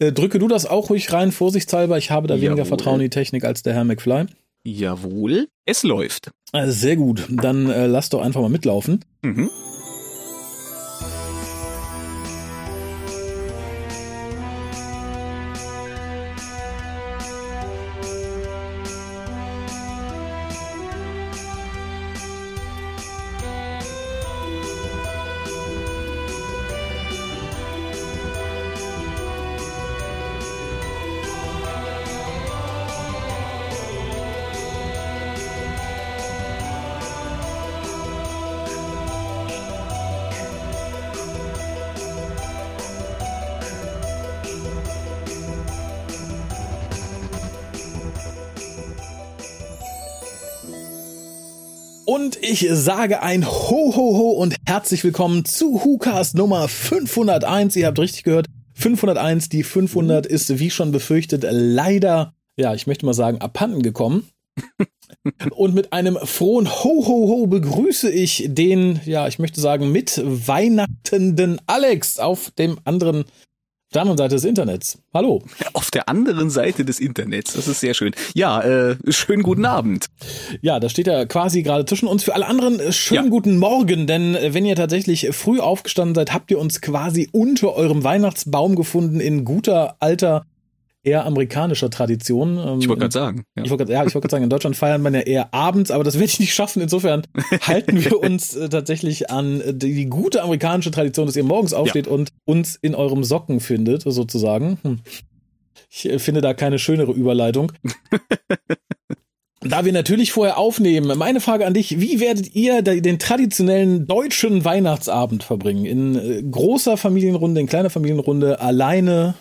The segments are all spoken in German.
Äh, drücke du das auch ruhig rein, vorsichtshalber. Ich habe da weniger Jawohl. Vertrauen in die Technik als der Herr McFly. Jawohl, es läuft. Äh, sehr gut. Dann äh, lass doch einfach mal mitlaufen. Mhm. Ich sage ein Ho, Ho, Ho und herzlich willkommen zu WhoCast Nummer 501. Ihr habt richtig gehört, 501. Die 500 ist, wie schon befürchtet, leider, ja, ich möchte mal sagen, abhanden gekommen. Und mit einem frohen Ho, Ho, Ho begrüße ich den, ja, ich möchte sagen, mit weihnachtenden Alex auf dem anderen, der anderen Seite des Internets. Hallo. Auf der anderen Seite des Internets, das ist sehr schön. Ja, äh, schönen guten Abend. Ja, da steht er quasi gerade zwischen uns. Für alle anderen äh, schönen Ja. guten Morgen, denn äh, wenn ihr tatsächlich früh aufgestanden seid, habt ihr uns quasi unter eurem Weihnachtsbaum gefunden in guter alter eher amerikanischer Tradition. Ähm, Ich wollte gerade sagen. Ja. ich wollte grad- ja, ich gerade sagen, in Deutschland feiern man ja eher abends, aber das werde ich nicht schaffen. Insofern halten wir uns äh, tatsächlich an äh, die, die gute amerikanische Tradition, dass ihr morgens aufsteht und uns in eurem Socken findet, sozusagen. Hm. Ich äh, finde da keine schönere Überleitung. Da wir natürlich vorher aufnehmen, meine Frage an dich, wie werdet ihr den traditionellen deutschen Weihnachtsabend verbringen? In äh, großer Familienrunde, in kleiner Familienrunde, alleine?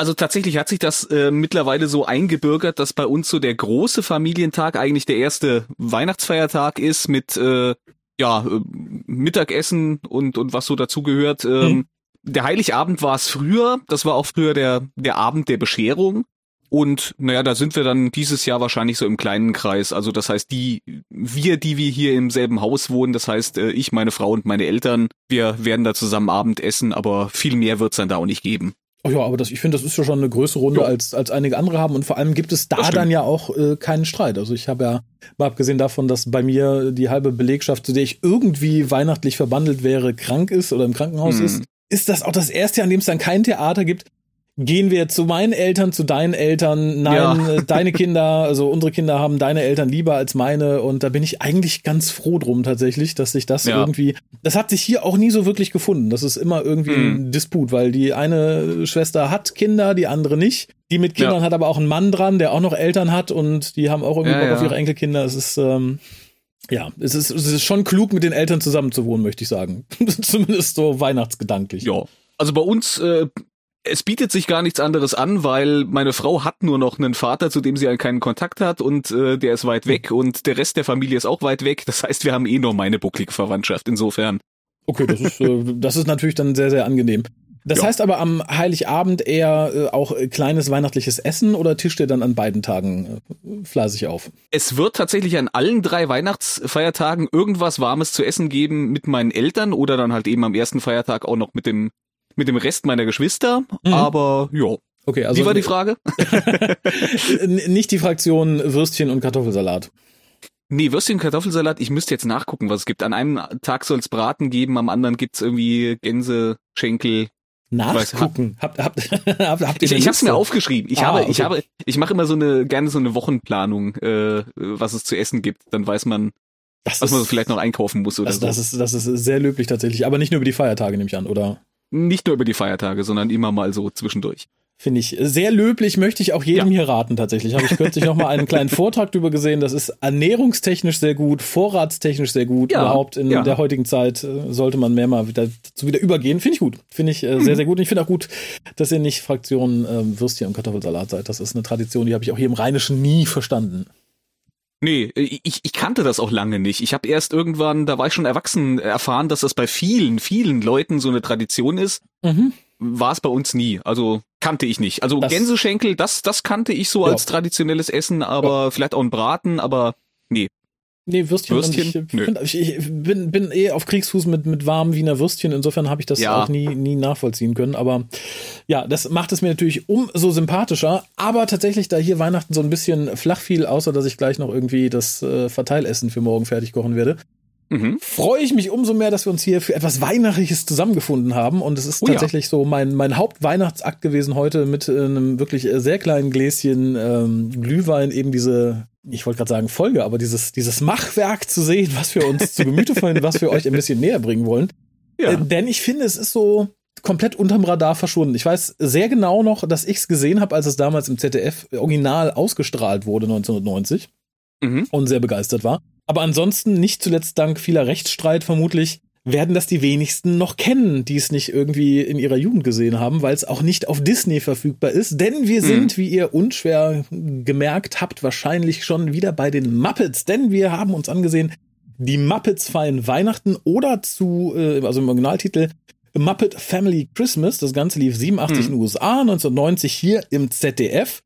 Also tatsächlich hat sich das äh, mittlerweile so eingebürgert, dass bei uns so der große Familientag eigentlich der erste Weihnachtsfeiertag ist mit äh, ja äh, Mittagessen und und was so dazugehört. Ähm, Hm. Der Heiligabend war es früher, das war auch früher der der Abend der Bescherung. Und naja, da sind wir dann dieses Jahr wahrscheinlich so im kleinen Kreis. Also das heißt, die, wir, die wir hier im selben Haus wohnen, das heißt, äh, ich, meine Frau und meine Eltern, wir werden da zusammen Abend essen, aber viel mehr wird's dann da auch nicht geben. Oh ja, aber das, ich finde, das ist ja schon eine größere Runde als, als einige andere haben und vor allem gibt es da dann ja auch äh, keinen Streit. Also ich habe ja, mal abgesehen davon, dass bei mir die halbe Belegschaft, zu der ich irgendwie weihnachtlich verbandelt wäre, krank ist oder im Krankenhaus Hm. ist, ist das auch das erste Jahr, an dem es dann kein Theater gibt. Gehen wir zu meinen Eltern, zu deinen Eltern. Nein, Ja. äh, deine Kinder, also unsere Kinder haben deine Eltern lieber als meine. Und da bin ich eigentlich ganz froh drum tatsächlich, dass sich das Ja. irgendwie, das hat sich hier auch nie so wirklich gefunden. Das ist immer irgendwie Mhm. ein Disput, weil die eine Schwester hat Kinder, die andere nicht. Die mit Kindern Ja. hat aber auch einen Mann dran, der auch noch Eltern hat und die haben auch irgendwie Bock auf ihre Enkelkinder. Es ist, ähm, ja, es ist, es ist schon klug, mit den Eltern zusammenzuwohnen, möchte ich sagen. Zumindest so weihnachtsgedanklich. Ja. Also bei uns, äh, es bietet sich gar nichts anderes an, weil meine Frau hat nur noch einen Vater, zu dem sie halt keinen Kontakt hat und äh, der ist weit weg und der Rest der Familie ist auch weit weg. Das heißt, wir haben eh nur meine bucklige Verwandtschaft insofern. Okay, das ist, äh, das ist natürlich dann sehr, sehr angenehm. Das Ja. heißt aber am Heiligabend eher äh, auch äh, kleines weihnachtliches Essen oder tischt ihr dann an beiden Tagen äh, fleißig auf? Es wird tatsächlich an allen drei Weihnachtsfeiertagen irgendwas Warmes zu essen geben mit meinen Eltern oder dann halt eben am ersten Feiertag auch noch mit dem mit dem Rest meiner Geschwister. Mhm. Aber ja. Okay, also Wie war die Frage? Nicht die Fraktion Würstchen und Kartoffelsalat. Nee, Würstchen, Kartoffelsalat, ich müsste jetzt nachgucken, was es gibt. An einem Tag soll es Braten geben, am anderen gibt's irgendwie Gänse, Schenkel. weiß, Nachgucken. Habt, habt, habt, habt ihr Ich, ich habe es mir aufgeschrieben. Ich Ah, habe, ich okay. habe, ich mache immer so eine gerne so eine Wochenplanung, äh, was es zu essen gibt. Dann weiß man, Das was man ist, vielleicht noch einkaufen muss oder das, so. das, ist, das ist sehr löblich tatsächlich, aber nicht nur über die Feiertage, nehme ich an, oder? Nicht nur über die Feiertage, sondern immer mal so zwischendurch. Finde ich sehr löblich, möchte ich auch jedem Ja. hier raten tatsächlich. Habe ich kürzlich noch mal einen kleinen Vortrag drüber gesehen. Das ist ernährungstechnisch sehr gut, vorratstechnisch sehr gut. Ja, Überhaupt in ja. der heutigen Zeit äh, sollte man mehr mal wieder dazu wieder übergehen. Finde ich gut. Finde ich äh, Mhm. sehr, sehr gut. Und ich finde auch gut, dass ihr nicht Fraktion ähm, Würstchen und Kartoffelsalat seid. Das ist eine Tradition, die habe ich auch hier im Rheinischen nie verstanden. Nee, ich, ich kannte das auch lange nicht. Ich habe erst irgendwann, da war ich schon erwachsen, erfahren, dass das bei vielen, vielen Leuten so eine Tradition ist. Mhm. War es bei uns nie. Also kannte ich nicht. Also Das- Gänseschenkel, das, das kannte ich so Ja. als traditionelles Essen, aber vielleicht auch ein Braten, aber nee. Nee, Würstchen, Würstchen? Ich, ich, ich, bin, bin eh auf Kriegsfuß mit, mit warmen Wiener Würstchen. Insofern habe ich das ja. auch nie, nie nachvollziehen können. Aber ja, das macht es mir natürlich umso sympathischer. Aber tatsächlich, da hier Weihnachten so ein bisschen flach fiel, außer dass ich gleich noch irgendwie das äh, Verteilessen für morgen fertig kochen werde, mhm. freue ich mich umso mehr, dass wir uns hier für etwas Weihnachtliches zusammengefunden haben. Und es ist oh, tatsächlich ja. so mein, mein Hauptweihnachtsakt gewesen heute mit äh, einem wirklich äh, sehr kleinen Gläschen ähm, Glühwein, eben diese ich wollte gerade sagen Folge, aber dieses, dieses Machwerk zu sehen, was wir uns zu Gemüte führen, was wir euch ein bisschen näher bringen wollen. Ja. Äh, denn ich finde, es ist so komplett unterm Radar verschwunden. Ich weiß sehr genau noch, dass ich es gesehen habe, als es damals im ZDF original ausgestrahlt wurde, 1990. Mhm. Und sehr begeistert war. Aber ansonsten nicht zuletzt dank vieler Rechtsstreit vermutlich werden das die wenigsten noch kennen, die es nicht irgendwie in ihrer Jugend gesehen haben, weil es auch nicht auf Disney verfügbar ist. Denn wir sind, mhm. wie ihr unschwer gemerkt habt, wahrscheinlich schon wieder bei den Muppets. Denn wir haben uns angesehen, die Muppets feiern Weihnachten oder zu, äh, also im Originaltitel, Muppet Family Christmas. Das Ganze lief 87 mhm. in den USA, 1990 hier im ZDF.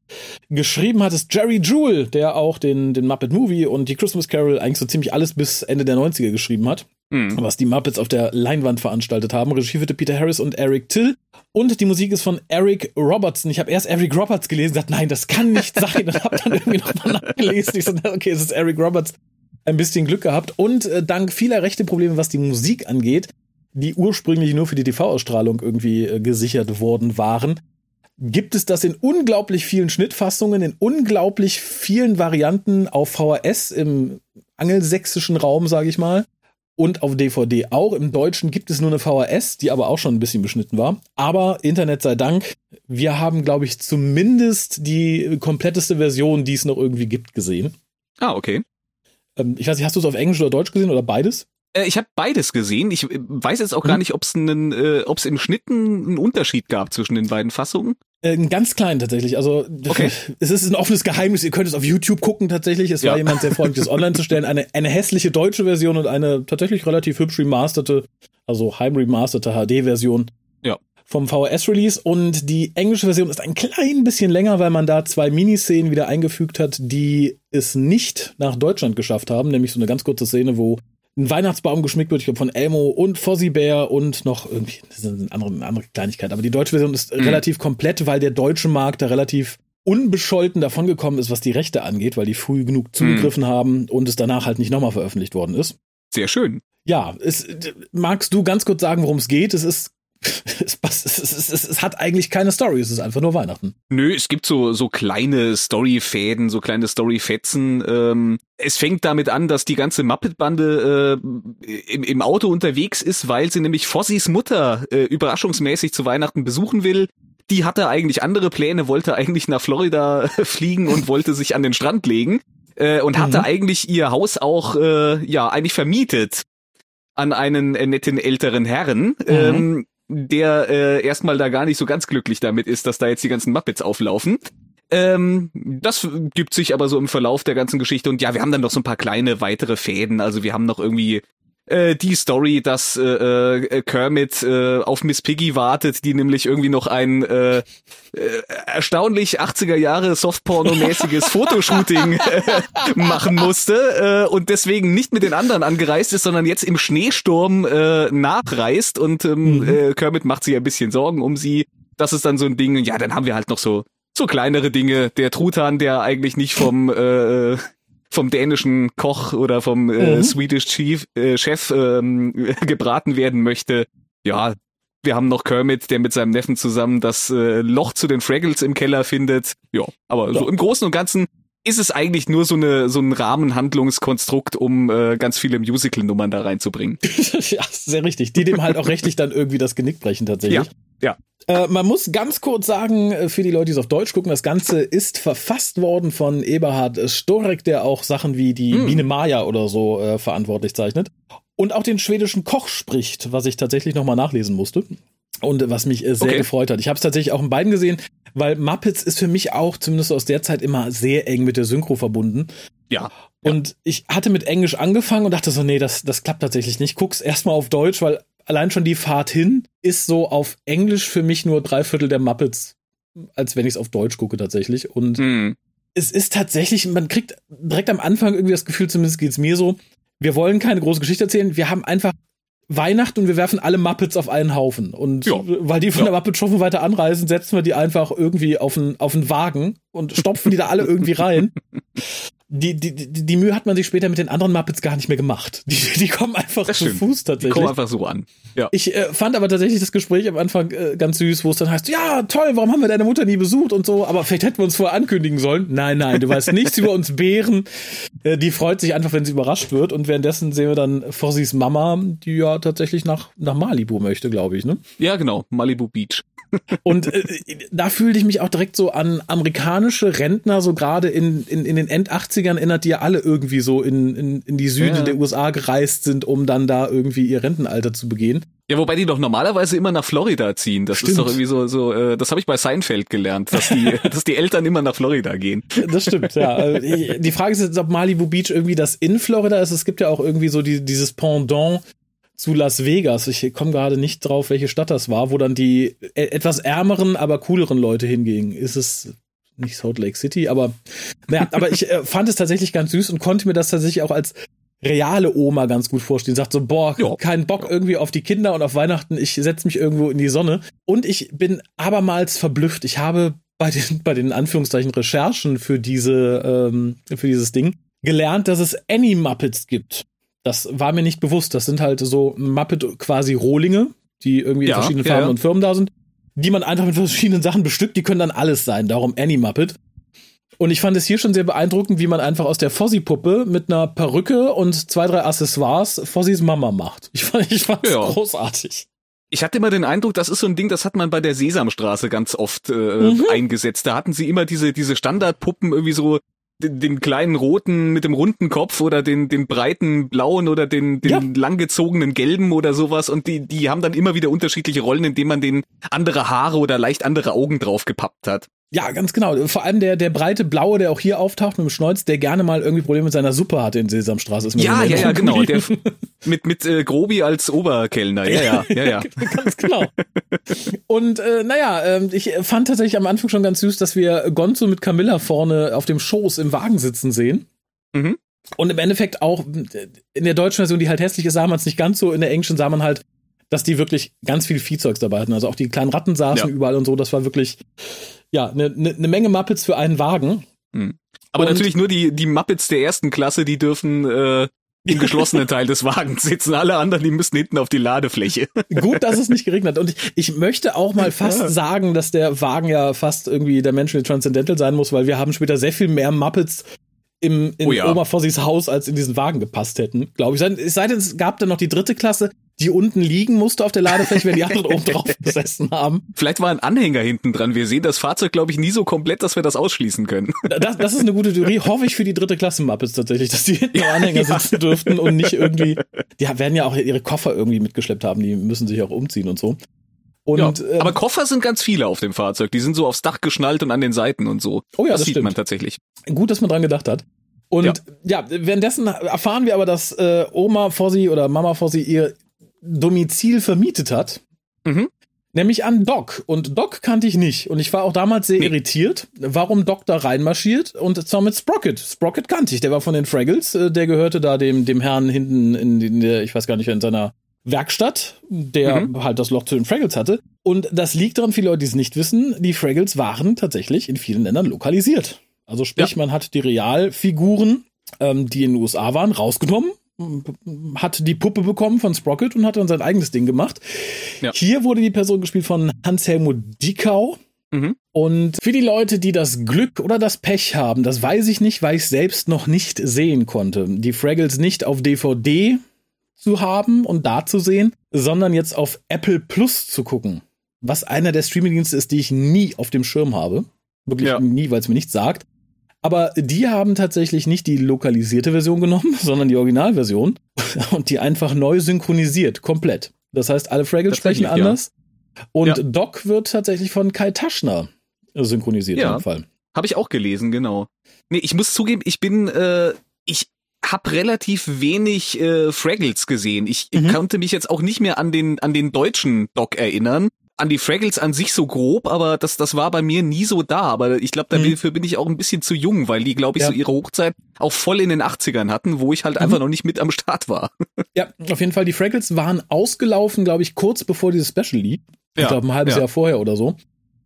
Geschrieben hat es Jerry Jewell, der auch den, den Muppet Movie und die Christmas Carol eigentlich so ziemlich alles bis Ende der 90er geschrieben hat. Mhm. Was die Muppets auf der Leinwand veranstaltet haben. Regie führte Peter Harris und Eric Till. Und die Musik ist von Eric Robertson. Ich habe erst Eric Roberts gelesen und gesagt, nein, das kann nicht sein. Und habe dann irgendwie nochmal nachgelesen. Ich so, okay, es ist Eric Roberts. Ein bisschen Glück gehabt. Und äh, dank vieler rechte Probleme, was die Musik angeht, die ursprünglich nur für die TV-Ausstrahlung irgendwie äh, gesichert worden waren, gibt es das in unglaublich vielen Schnittfassungen, in unglaublich vielen Varianten auf VHS im angelsächsischen Raum, sage ich mal. Und auf DVD auch. Im Deutschen gibt es nur eine VHS, die aber auch schon ein bisschen beschnitten war. Aber Internet sei Dank, wir haben, glaube ich, zumindest die kompletteste Version, die es noch irgendwie gibt, gesehen. Ah, okay. Ähm, ich weiß nicht, hast du es auf Englisch oder Deutsch gesehen oder beides? Äh, ich habe beides gesehen. Ich äh, weiß jetzt auch mhm. gar nicht, ob es einen, äh, ob es im Schnitten einen Unterschied gab zwischen den beiden Fassungen. Äh, einen ganz kleinen tatsächlich. Also okay. es ist ein offenes Geheimnis. Ihr könnt es auf YouTube gucken tatsächlich. Es ja. war jemand sehr freundlich, das online zu stellen. Eine, eine hässliche deutsche Version und eine tatsächlich relativ hübsch remasterte, also heim remasterte HD-Version. Ja. Vom VHS-Release und die englische Version ist ein klein bisschen länger, weil man da zwei Miniszenen wieder eingefügt hat, die es nicht nach Deutschland geschafft haben, nämlich so eine ganz kurze Szene, wo ein Weihnachtsbaum geschmückt wird, ich glaube von Elmo und Fozzie Bear und noch irgendwie, das ist eine andere, eine andere Kleinigkeit. Aber die deutsche Version ist mhm. relativ komplett, weil der deutsche Markt da relativ unbescholten davongekommen ist, was die Rechte angeht, weil die früh genug zugegriffen mhm. haben und es danach halt nicht nochmal veröffentlicht worden ist. Sehr schön. Ja, es, magst du ganz kurz sagen, worum es geht? Es ist es, es, es, es, hat eigentlich keine Story, es ist einfach nur Weihnachten. Nö, es gibt so, so kleine Storyfäden, so kleine Storyfetzen. Ähm, es fängt damit an, dass die ganze Muppet-Bande äh, im, im Auto unterwegs ist, weil sie nämlich Fossys Mutter äh, überraschungsmäßig zu Weihnachten besuchen will. Die hatte eigentlich andere Pläne, wollte eigentlich nach Florida fliegen und wollte sich an den Strand legen äh, und hatte mhm. eigentlich ihr Haus auch äh, ja eigentlich vermietet an einen äh, netten älteren Herrn. Mhm. Ähm, der äh, erstmal da gar nicht so ganz glücklich damit ist, dass da jetzt die ganzen Muppets auflaufen. Ähm, das gibt sich aber so im Verlauf der ganzen Geschichte und ja, wir haben dann noch so ein paar kleine weitere Fäden. Also wir haben noch irgendwie äh, die Story, dass äh, äh, Kermit äh, auf Miss Piggy wartet, die nämlich irgendwie noch ein äh, äh, erstaunlich 80er Jahre Softporno-mäßiges Fotoshooting machen musste äh, und deswegen nicht mit den anderen angereist ist, sondern jetzt im Schneesturm äh, nachreist und ähm, mhm. äh, Kermit macht sich ein bisschen Sorgen um sie. Das ist dann so ein Ding. Ja, dann haben wir halt noch so so kleinere Dinge. Der Truthahn, der eigentlich nicht vom äh, vom dänischen Koch oder vom äh, mhm. Swedish Chief, äh, Chef ähm, gebraten werden möchte. Ja, wir haben noch Kermit, der mit seinem Neffen zusammen das äh, Loch zu den Fraggles im Keller findet. Ja, aber ja. so im Großen und Ganzen ist es eigentlich nur so eine so ein Rahmenhandlungskonstrukt, um äh, ganz viele Musical-Nummern da reinzubringen. ja, sehr richtig. Die dem halt auch rechtlich dann irgendwie das Genick brechen tatsächlich. Ja, ja. Äh, man muss ganz kurz sagen, äh, für die Leute, die es auf Deutsch gucken, das Ganze ist verfasst worden von Eberhard Storek, der auch Sachen wie die hm. Biene Maya oder so äh, verantwortlich zeichnet. Und auch den schwedischen Koch spricht, was ich tatsächlich nochmal nachlesen musste. Und was mich äh, sehr okay. gefreut hat. Ich habe es tatsächlich auch in beiden gesehen, weil Muppets ist für mich auch, zumindest aus der Zeit, immer sehr eng mit der Synchro verbunden. Ja. Und ich hatte mit Englisch angefangen und dachte so, nee, das, das klappt tatsächlich nicht. Guck's erstmal auf Deutsch, weil allein schon die Fahrt hin ist so auf Englisch für mich nur drei Viertel der Muppets, als wenn ich es auf Deutsch gucke tatsächlich. Und mhm. es ist tatsächlich, man kriegt direkt am Anfang irgendwie das Gefühl, zumindest geht's mir so, wir wollen keine große Geschichte erzählen, wir haben einfach Weihnachten und wir werfen alle Muppets auf einen Haufen. Und ja. weil die von ja. der Muppet Show weiter anreisen, setzen wir die einfach irgendwie auf einen, auf einen Wagen und stopfen die da alle irgendwie rein. die, die, die, die Mühe hat man sich später mit den anderen Muppets gar nicht mehr gemacht. Die, die kommen einfach das zu stimmt. Fuß tatsächlich. Die kommen einfach so an. Ja. Ich äh, fand aber tatsächlich das Gespräch am Anfang äh, ganz süß, wo es dann heißt, ja, toll, warum haben wir deine Mutter nie besucht und so, aber vielleicht hätten wir uns vorher ankündigen sollen. Nein, nein, du weißt nichts über uns Bären. Äh, die freut sich einfach, wenn sie überrascht wird und währenddessen sehen wir dann Fossys Mama, die ja tatsächlich nach, nach Malibu möchte, glaube ich, ne? Ja, genau, Malibu Beach. Und äh, da fühlte ich mich auch direkt so an amerikanische Rentner, so gerade in, in, in den End-80ern erinnert, die ja alle irgendwie so in, in, in die Süden ja. der USA gereist sind, um dann da irgendwie ihr Rentenalter zu begehen. Ja, wobei die doch normalerweise immer nach Florida ziehen. Das Stimmt. ist doch irgendwie so, so äh, das habe ich bei Seinfeld gelernt, dass die, dass die Eltern immer nach Florida gehen. Das stimmt, ja. Äh, die Frage ist jetzt, ob Malibu Beach irgendwie das in Florida ist. Es gibt ja auch irgendwie so die, dieses Pendant zu Las Vegas. Ich komme gerade nicht drauf, welche Stadt das war, wo dann die e-, etwas ärmeren, aber cooleren Leute hingingen. Ist es nicht Salt Lake City, aber naja, aber ich äh, fand es tatsächlich ganz süß und konnte mir das tatsächlich auch als reale Oma ganz gut vorstellen. Sagt so, boah, ja. kein Bock irgendwie auf die Kinder und auf Weihnachten, ich setze mich irgendwo in die Sonne. Und ich bin abermals verblüfft. Ich habe bei den, bei den Anführungszeichen Recherchen für diese, ähm, für dieses Ding gelernt, dass es Annie Muppets gibt. Das war mir nicht bewusst. Das sind halt so Muppet quasi Rohlinge, die irgendwie ja, in verschiedenen Farben ja. und Firmen da sind, die man einfach mit verschiedenen Sachen bestückt. Die können dann alles sein. Darum Annie Muppet. Und ich fand es hier schon sehr beeindruckend, wie man einfach aus der Fossi-Puppe mit einer Perücke und zwei, drei Accessoires Fossis Mama macht. Ich fand ich fand's ja. großartig. Ich hatte immer den Eindruck, das ist so ein Ding, das hat man bei der Sesamstraße ganz oft äh, mhm. eingesetzt. Da hatten sie immer diese, diese Standardpuppen irgendwie so den, kleinen roten mit dem runden Kopf oder den, den breiten blauen oder den, den ja. langgezogenen gelben oder sowas und die, die haben dann immer wieder unterschiedliche Rollen, indem man den andere Haare oder leicht andere Augen drauf gepappt hat. Ja, ganz genau. Vor allem der, der breite Blaue, der auch hier auftaucht mit dem Schnäuz, der gerne mal irgendwie Probleme mit seiner Suppe hatte in Sesamstraße. Ist mir ja, ja, ja, genau. Der, mit mit äh, Grobi als Oberkellner. Ja, ja, ja, ja. ganz genau. Und äh, naja, äh, ich fand tatsächlich am Anfang schon ganz süß, dass wir Gonzo mit Camilla vorne auf dem Schoß im Wagen sitzen sehen. Mhm. Und im Endeffekt auch in der deutschen Version, die halt hässlich ist, sah man es nicht ganz so. In der englischen sah man halt, dass die wirklich ganz viel Viehzeugs dabei hatten. Also auch die kleinen Ratten saßen ja. überall und so. Das war wirklich ja, eine ne, ne Menge Muppets für einen Wagen. Mhm. Aber und natürlich nur die, die Muppets der ersten Klasse, die dürfen äh, im geschlossenen Teil des Wagens sitzen. Alle anderen, die müssen hinten auf die Ladefläche. Gut, dass es nicht geregnet hat. Und ich, ich möchte auch mal fast ja. sagen, dass der Wagen ja fast irgendwie der Menschen Transcendental sein muss, weil wir haben später sehr viel mehr Muppets im, in oh ja. Oma Fossis Haus als in diesen Wagen gepasst hätten, glaube ich. Es sei denn, es gab dann noch die dritte Klasse, die unten liegen musste auf der Ladefläche, wenn die anderen oben drauf gesessen haben. Vielleicht war ein Anhänger hinten dran. Wir sehen das Fahrzeug, glaube ich, nie so komplett, dass wir das ausschließen können. Das, das ist eine gute Theorie. Hoffe ich für die dritte Klasse Muppets tatsächlich, dass die hinten ja, Anhänger ja. sitzen dürften und nicht irgendwie, die werden ja auch ihre Koffer irgendwie mitgeschleppt haben. Die müssen sich auch umziehen und so. Und, ja, ähm, aber Koffer sind ganz viele auf dem Fahrzeug. Die sind so aufs Dach geschnallt und an den Seiten und so. Oh ja, das, das sieht stimmt. man tatsächlich. Gut, dass man dran gedacht hat. Und ja, ja währenddessen erfahren wir aber, dass äh, Oma Fossi oder Mama Fossi ihr Domizil vermietet hat. Mhm. Nämlich an Doc. Und Doc kannte ich nicht. Und ich war auch damals sehr nee. irritiert, warum Doc da reinmarschiert. Und zwar mit Sprocket. Sprocket kannte ich. Der war von den Fraggles. Äh, der gehörte da dem, dem Herrn hinten in, in der, ich weiß gar nicht, in seiner Werkstatt, der mhm. halt das Loch zu den Fraggles hatte. Und das liegt daran, viele Leute, die es nicht wissen, die Fraggles waren tatsächlich in vielen Ländern lokalisiert. Also sprich, ja. man hat die Realfiguren, ähm, die in den USA waren, rausgenommen hat die Puppe bekommen von Sprocket und hat dann sein eigenes Ding gemacht. Ja. Hier wurde die Person gespielt von Hans-Helmut Diekau. Mhm. Und für die Leute, die das Glück oder das Pech haben, das weiß ich nicht, weil ich selbst noch nicht sehen konnte, die Fraggles nicht auf DVD zu haben und da zu sehen, sondern jetzt auf Apple Plus zu gucken. Was einer der Streamingdienste ist, die ich nie auf dem Schirm habe. Wirklich ja. nie, weil es mir nichts sagt. Aber die haben tatsächlich nicht die lokalisierte Version genommen, sondern die Originalversion und die einfach neu synchronisiert, komplett. Das heißt, alle Fraggles sprechen anders. Ja. Und ja. Doc wird tatsächlich von Kai Taschner synchronisiert ja. im Fall. Habe ich auch gelesen, genau. Nee, ich muss zugeben, ich bin, äh, ich habe relativ wenig äh, Fraggles gesehen. Ich mhm. konnte mich jetzt auch nicht mehr an den an den deutschen Doc erinnern. An die Fraggles an sich so grob, aber das, das war bei mir nie so da. Aber ich glaube, Mhm. dafür bin ich auch ein bisschen zu jung, weil die, glaube ich, Ja. so ihre Hochzeit auch voll in den 80ern hatten, wo ich halt Mhm. einfach noch nicht mit am Start war. Ja, auf jeden Fall. Die Fraggles waren ausgelaufen, glaube ich, kurz bevor dieses Special lief. Ich Ja, glaube, ein halbes ja. Jahr vorher oder so.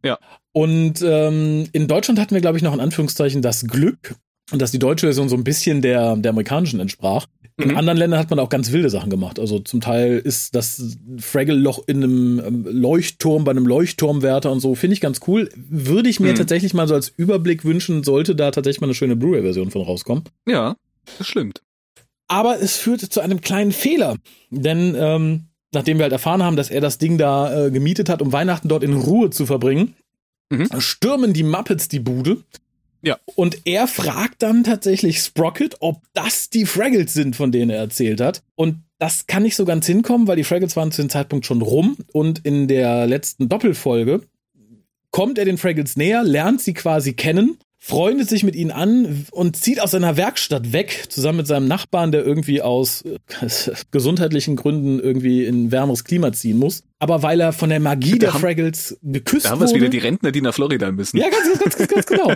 Ja. Und ähm, in Deutschland hatten wir, glaube ich, noch in Anführungszeichen das Glück, dass die deutsche Version so ein bisschen der, der amerikanischen entsprach. In Mhm. anderen Ländern hat man auch ganz wilde Sachen gemacht. Also zum Teil ist das Fraggle-Loch in einem ähm, Leuchtturm, bei einem Leuchtturmwärter und so, finde ich ganz cool. Würde ich mir Mhm. tatsächlich mal so als Überblick wünschen, sollte da tatsächlich mal eine schöne Blu-ray-Version von rauskommen. Ja, das stimmt. Aber es führte zu einem kleinen Fehler. Denn ähm, nachdem wir halt erfahren haben, dass er das Ding da äh, gemietet hat, um Weihnachten dort in Ruhe zu verbringen, Mhm. stürmen die Muppets die Bude. Ja. Und er fragt dann tatsächlich Sprocket, ob das die Fraggles sind, von denen er erzählt hat. Und das kann nicht so ganz hinkommen, weil die Fraggles waren zu dem Zeitpunkt schon rum. Und in der letzten Doppelfolge kommt er den Fraggles näher, lernt sie quasi kennen, freundet sich mit ihnen an und zieht aus seiner Werkstatt weg, zusammen mit seinem Nachbarn, der irgendwie aus äh, gesundheitlichen Gründen irgendwie in ein wärmeres Klima ziehen muss. Aber weil er von der Magie der haben- Fraggles geküsst Da haben wir es wurde. wieder, die Rentner, die nach Florida müssen. Ja, ganz, ganz, ganz, ganz genau.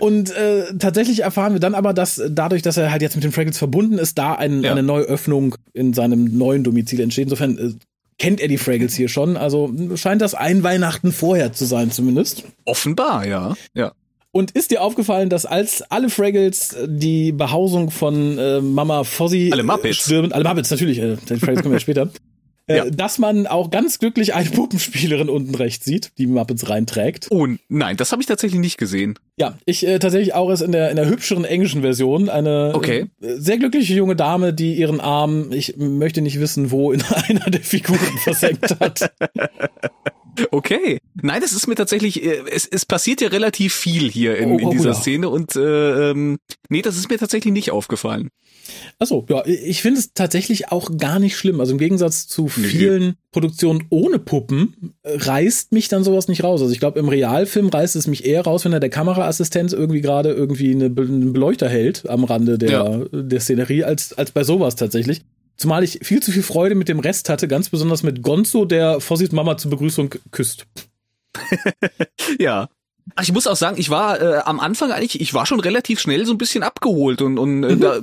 Und äh, tatsächlich erfahren wir dann aber, dass dadurch, dass er halt jetzt mit den Fraggles verbunden ist, da ein, Ja. eine neue Öffnung in seinem neuen Domizil entsteht. Insofern äh, kennt er die Fraggles hier schon. Also scheint das ein Weihnachten vorher zu sein zumindest. Offenbar, ja. Ja. Und ist dir aufgefallen, dass als alle Fraggles äh, die Behausung von äh, Mama Fozzie Alle Muppets. äh, stürmen, alle Muppets natürlich, äh, die Fraggles kommen ja später, äh, Ja. dass man auch ganz glücklich eine Puppenspielerin unten rechts sieht, die Muppets reinträgt. Oh, nein, das habe ich tatsächlich nicht gesehen. Ja, ich äh, tatsächlich auch erst in der in der hübscheren englischen Version eine Okay. äh, sehr glückliche junge Dame, die ihren Arm, ich möchte nicht wissen, wo in einer der Figuren versenkt hat. Okay. Nein, das ist mir tatsächlich, äh, es, es passiert ja relativ viel hier in, Oh, in oh, dieser ja. Szene und äh, ähm, nee, das ist mir tatsächlich nicht aufgefallen. Achso, ja, ich finde es tatsächlich auch gar nicht schlimm. Also im Gegensatz zu Nee. vielen Produktionen ohne Puppen äh, reißt mich dann sowas nicht raus. Also ich glaube, im Realfilm reißt es mich eher raus, wenn da der Kameraassistent irgendwie gerade irgendwie eine, einen Beleuchter hält am Rande der, Ja. der Szenerie, als, als bei sowas tatsächlich. Zumal ich viel zu viel Freude mit dem Rest hatte, ganz besonders mit Gonzo, der Fossis Mama zur Begrüßung küsst. Ja. Ach, ich muss auch sagen, ich war äh, am Anfang eigentlich, ich war schon relativ schnell so ein bisschen abgeholt und, und äh, da,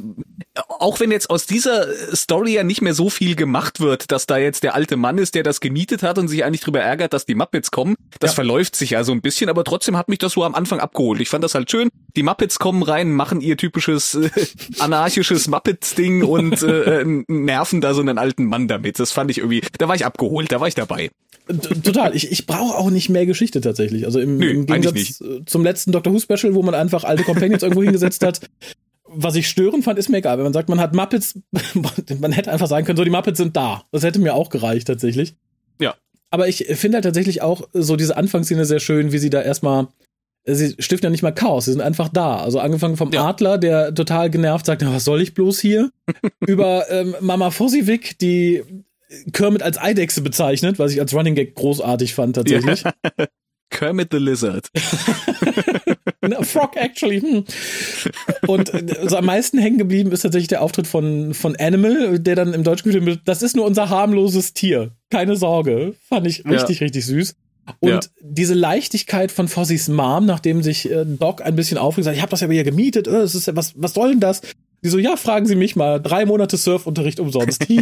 auch wenn jetzt aus dieser Story ja nicht mehr so viel gemacht wird, dass da jetzt der alte Mann ist, der das gemietet hat und sich eigentlich drüber ärgert, dass die Muppets kommen, das Ja. verläuft sich ja so ein bisschen, aber trotzdem hat mich das so am Anfang abgeholt. Ich fand das halt schön. Die Muppets kommen rein, machen ihr typisches äh, anarchisches Muppets-Ding und äh, äh, nerven da so einen alten Mann damit. Das fand ich irgendwie, da war ich abgeholt, da war ich dabei. Total. Ich, ich brauche auch nicht mehr Geschichte tatsächlich. Also im, Nö, im Gegensatz äh, zum letzten Doctor Who Special, wo man einfach alte Companions irgendwo hingesetzt hat. Was ich störend fand, ist mir egal. Wenn man sagt, man hat Muppets, man hätte einfach sagen können, so die Muppets sind da. Das hätte mir auch gereicht tatsächlich. Ja. Aber ich finde halt tatsächlich auch so diese Anfangsszene sehr schön, wie sie da erstmal Sie stiften ja nicht mal Chaos, sie sind einfach da. Also angefangen vom Ja. Adler, der total genervt sagt, na, was soll ich bloß hier? Über ähm, Mama Fossiwick, die Kermit als Eidechse bezeichnet, was ich als Running Gag großartig fand tatsächlich. Kermit the Lizard. A Frog actually. Hm. Und also am meisten hängen geblieben ist tatsächlich der Auftritt von, von Animal, der dann im Deutschen wird. Das ist nur unser harmloses Tier. Keine Sorge. Fand ich richtig, richtig süß. Und Ja. diese Leichtigkeit von Fossys Mom, nachdem sich äh, Doc ein bisschen aufregt, sagt, ich habe das ja aber hier gemietet, äh, das ist ja, was, was soll denn das? Die so, ja, fragen Sie mich mal, drei Monate Surfunterricht umsonst.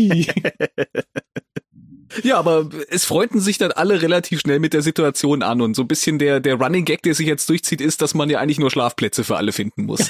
Ja, aber es freunden sich dann alle relativ schnell mit der Situation an und so ein bisschen der, der Running Gag, der sich jetzt durchzieht, ist, dass man ja eigentlich nur Schlafplätze für alle finden muss.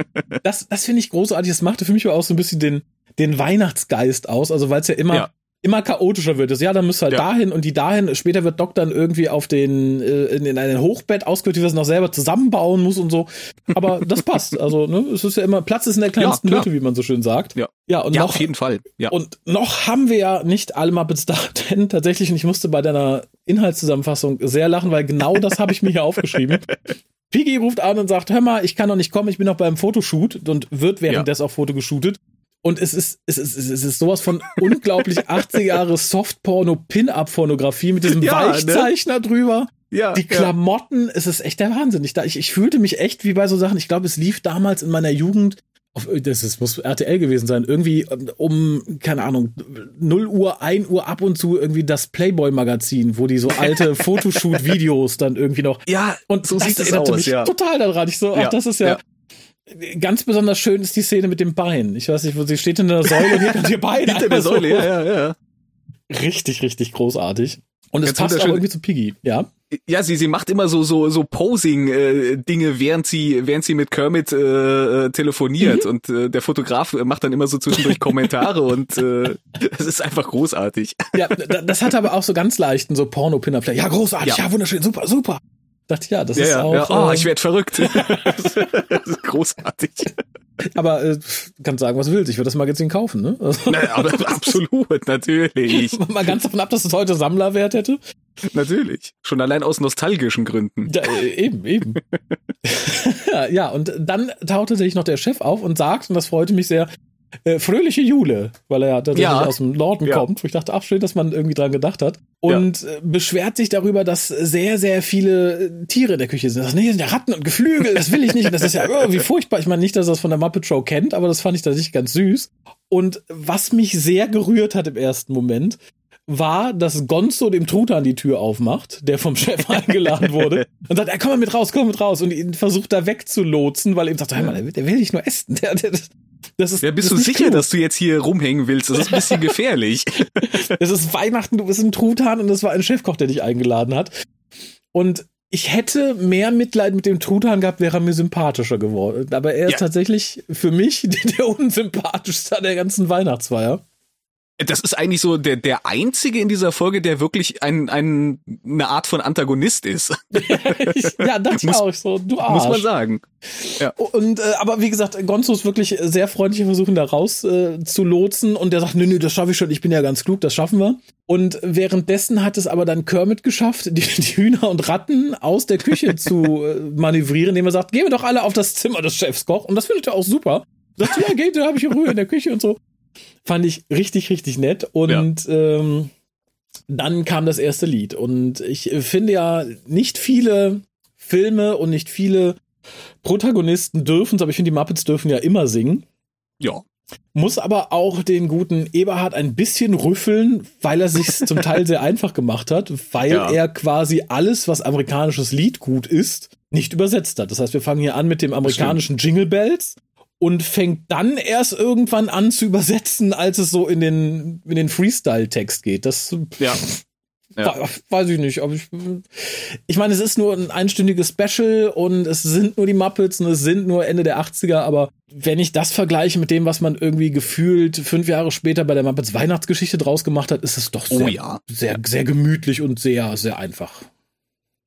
das, das finde ich großartig. Das machte für mich aber auch so ein bisschen den, den Weihnachtsgeist aus. Also weil es ja immer, Ja. Immer chaotischer wird. Also, ja, dann müsst ihr halt Ja. dahin und die dahin. Später wird Doc dann irgendwie auf den, äh, in, in ein Hochbett ausgeführt, die das noch selber zusammenbauen muss und so. Aber das passt. Also, ne, es ist ja immer, Platz ist in der kleinsten. Hütte, wie man so schön sagt. Ja. Ja, und ja, noch, auf jeden Fall. Ja. und noch haben wir ja nicht alle Muppets da, denn tatsächlich, und ich musste bei deiner Inhaltszusammenfassung sehr lachen, weil genau das habe ich mir hier aufgeschrieben. Piggy ruft an und sagt, hör mal, ich kann noch nicht kommen, ich bin noch beim Fotoshoot und wird währenddessen auch Foto geshootet. Und es ist, es ist, es ist, es ist sowas von unglaublich 80 Jahre Softporno-Pin-Up-Pornografie mit diesem Ja, ne? Weichzeichner drüber. ja, Die Klamotten, es ist echt der Wahnsinn. Ich, da- ich, ich fühlte mich echt wie bei so Sachen. Ich glaube, es lief damals in meiner Jugend auf, das ist, muss RTL gewesen sein, irgendwie um, keine Ahnung, 0 Uhr, 1 Uhr ab und zu irgendwie das Playboy-Magazin, wo die so alte Fotoshoot-Videos dann irgendwie noch. Ja, und so sieht es aus, mich ja. total daran. Ich so, ach, ja, das ist ja, ja. Ganz besonders schön ist die Szene mit dem Bein. Ich weiß nicht, wo sie steht in der Säule und kommt ihr Bein. Hinter der Säule, so. ja, ja, ja. Richtig, richtig großartig. Und es passt auch irgendwie zu Piggy, ja. Ja, sie sie macht immer so so so Posing äh, Dinge, während sie während sie mit Kermit äh, äh telefoniert mhm. und äh, der Fotograf macht dann immer so zwischendurch Kommentare und äh, es ist einfach großartig. Ja, das hat aber auch so ganz leichten so Porno Pinner. Ja, großartig, ja. ja, wunderschön, super, super. Dachte ja, das ja, ist ja, auch. Ja. Oh, äh, ich werde verrückt. das ist großartig. Aber äh, kannst sagen, was du willst. Ich würde das Magazin kaufen, ne? Also, naja, aber absolut, natürlich. Mal ganz davon ab, dass es heute Sammlerwert hätte. Natürlich. Schon allein aus nostalgischen Gründen. Ja, äh, eben, eben. ja, und dann tauchte sich noch der Chef auf und sagt, und das freute mich sehr, äh, fröhliche Jule, weil er ja tatsächlich ja. aus dem Norden ja. kommt, wo ich dachte, ach schön, dass man irgendwie dran gedacht hat. Und ja. Äh, beschwert sich darüber, dass sehr, sehr viele äh, Tiere in der Küche sind. Das nee, sind ja Ratten und Geflügel, das will ich nicht. Das ist ja irgendwie furchtbar. Ich meine nicht, dass er das von der Muppet Show kennt, aber das fand ich tatsächlich ganz süß. Und was mich sehr gerührt hat im ersten Moment, war, dass Gonzo dem Truthahn die Tür aufmacht, der vom Chef eingeladen wurde, und sagt, ja, komm mal mit raus, komm mit raus, und ihn versucht da wegzulotsen, weil er ihm sagt, hey, mal, der will dich nur essen. Der, der, das ist, ja, bist du sicher, klug. dass du jetzt hier rumhängen willst? Das ist ein bisschen gefährlich. es ist Weihnachten, du bist ein Truthahn und es war ein Chefkoch, der dich eingeladen hat. Und ich hätte mehr Mitleid mit dem Truthahn gehabt, wäre er mir sympathischer geworden. Aber er ist ja. tatsächlich für mich der unsympathischste der ganzen Weihnachtsfeier. Das ist eigentlich so der, der einzige in dieser Folge, der wirklich ein, ein, eine Art von Antagonist ist. ja, das muss, auch so. Du Arsch. Muss man sagen. Ja. Und äh, aber wie gesagt, Gonzo ist wirklich sehr freundlich versuchen da raus äh, zu lotsen und der sagt, nö, nö, das schaffe ich schon, ich bin ja ganz klug, das schaffen wir. Und währenddessen hat es aber dann Kermit geschafft, die, die Hühner und Ratten aus der Küche zu äh, manövrieren, indem er sagt, gehen wir doch alle auf das Zimmer des Chefs Koch. Und das findet er auch super. Sagt, ja, geht, da habe ich Ruhe in der Küche und so. Fand ich richtig, richtig nett. Und ja. ähm, dann kam das erste Lied. Und ich finde ja, nicht viele Filme und nicht viele Protagonisten dürfen aber ich finde, die Muppets dürfen ja immer singen. Ja. Muss aber auch den guten Eberhard ein bisschen rüffeln, weil er sich zum Teil sehr einfach gemacht hat, weil ja. er quasi alles, was amerikanisches Lied gut ist, nicht übersetzt hat. Das heißt, wir fangen hier an mit dem amerikanischen Jingle Bells und fängt dann erst irgendwann an zu übersetzen, als es so in den, in den Freestyle-Text geht. Das ja. Ja. Weiß ich nicht, aber ich, ich meine, es ist nur ein einstündiges Special und es sind nur die Muppets und es sind nur Ende der 80er, aber wenn ich das vergleiche mit dem, was man irgendwie gefühlt fünf Jahre später bei der Muppets Weihnachtsgeschichte draus gemacht hat, ist es doch oh sehr, oh ja. sehr, sehr gemütlich und sehr, sehr einfach.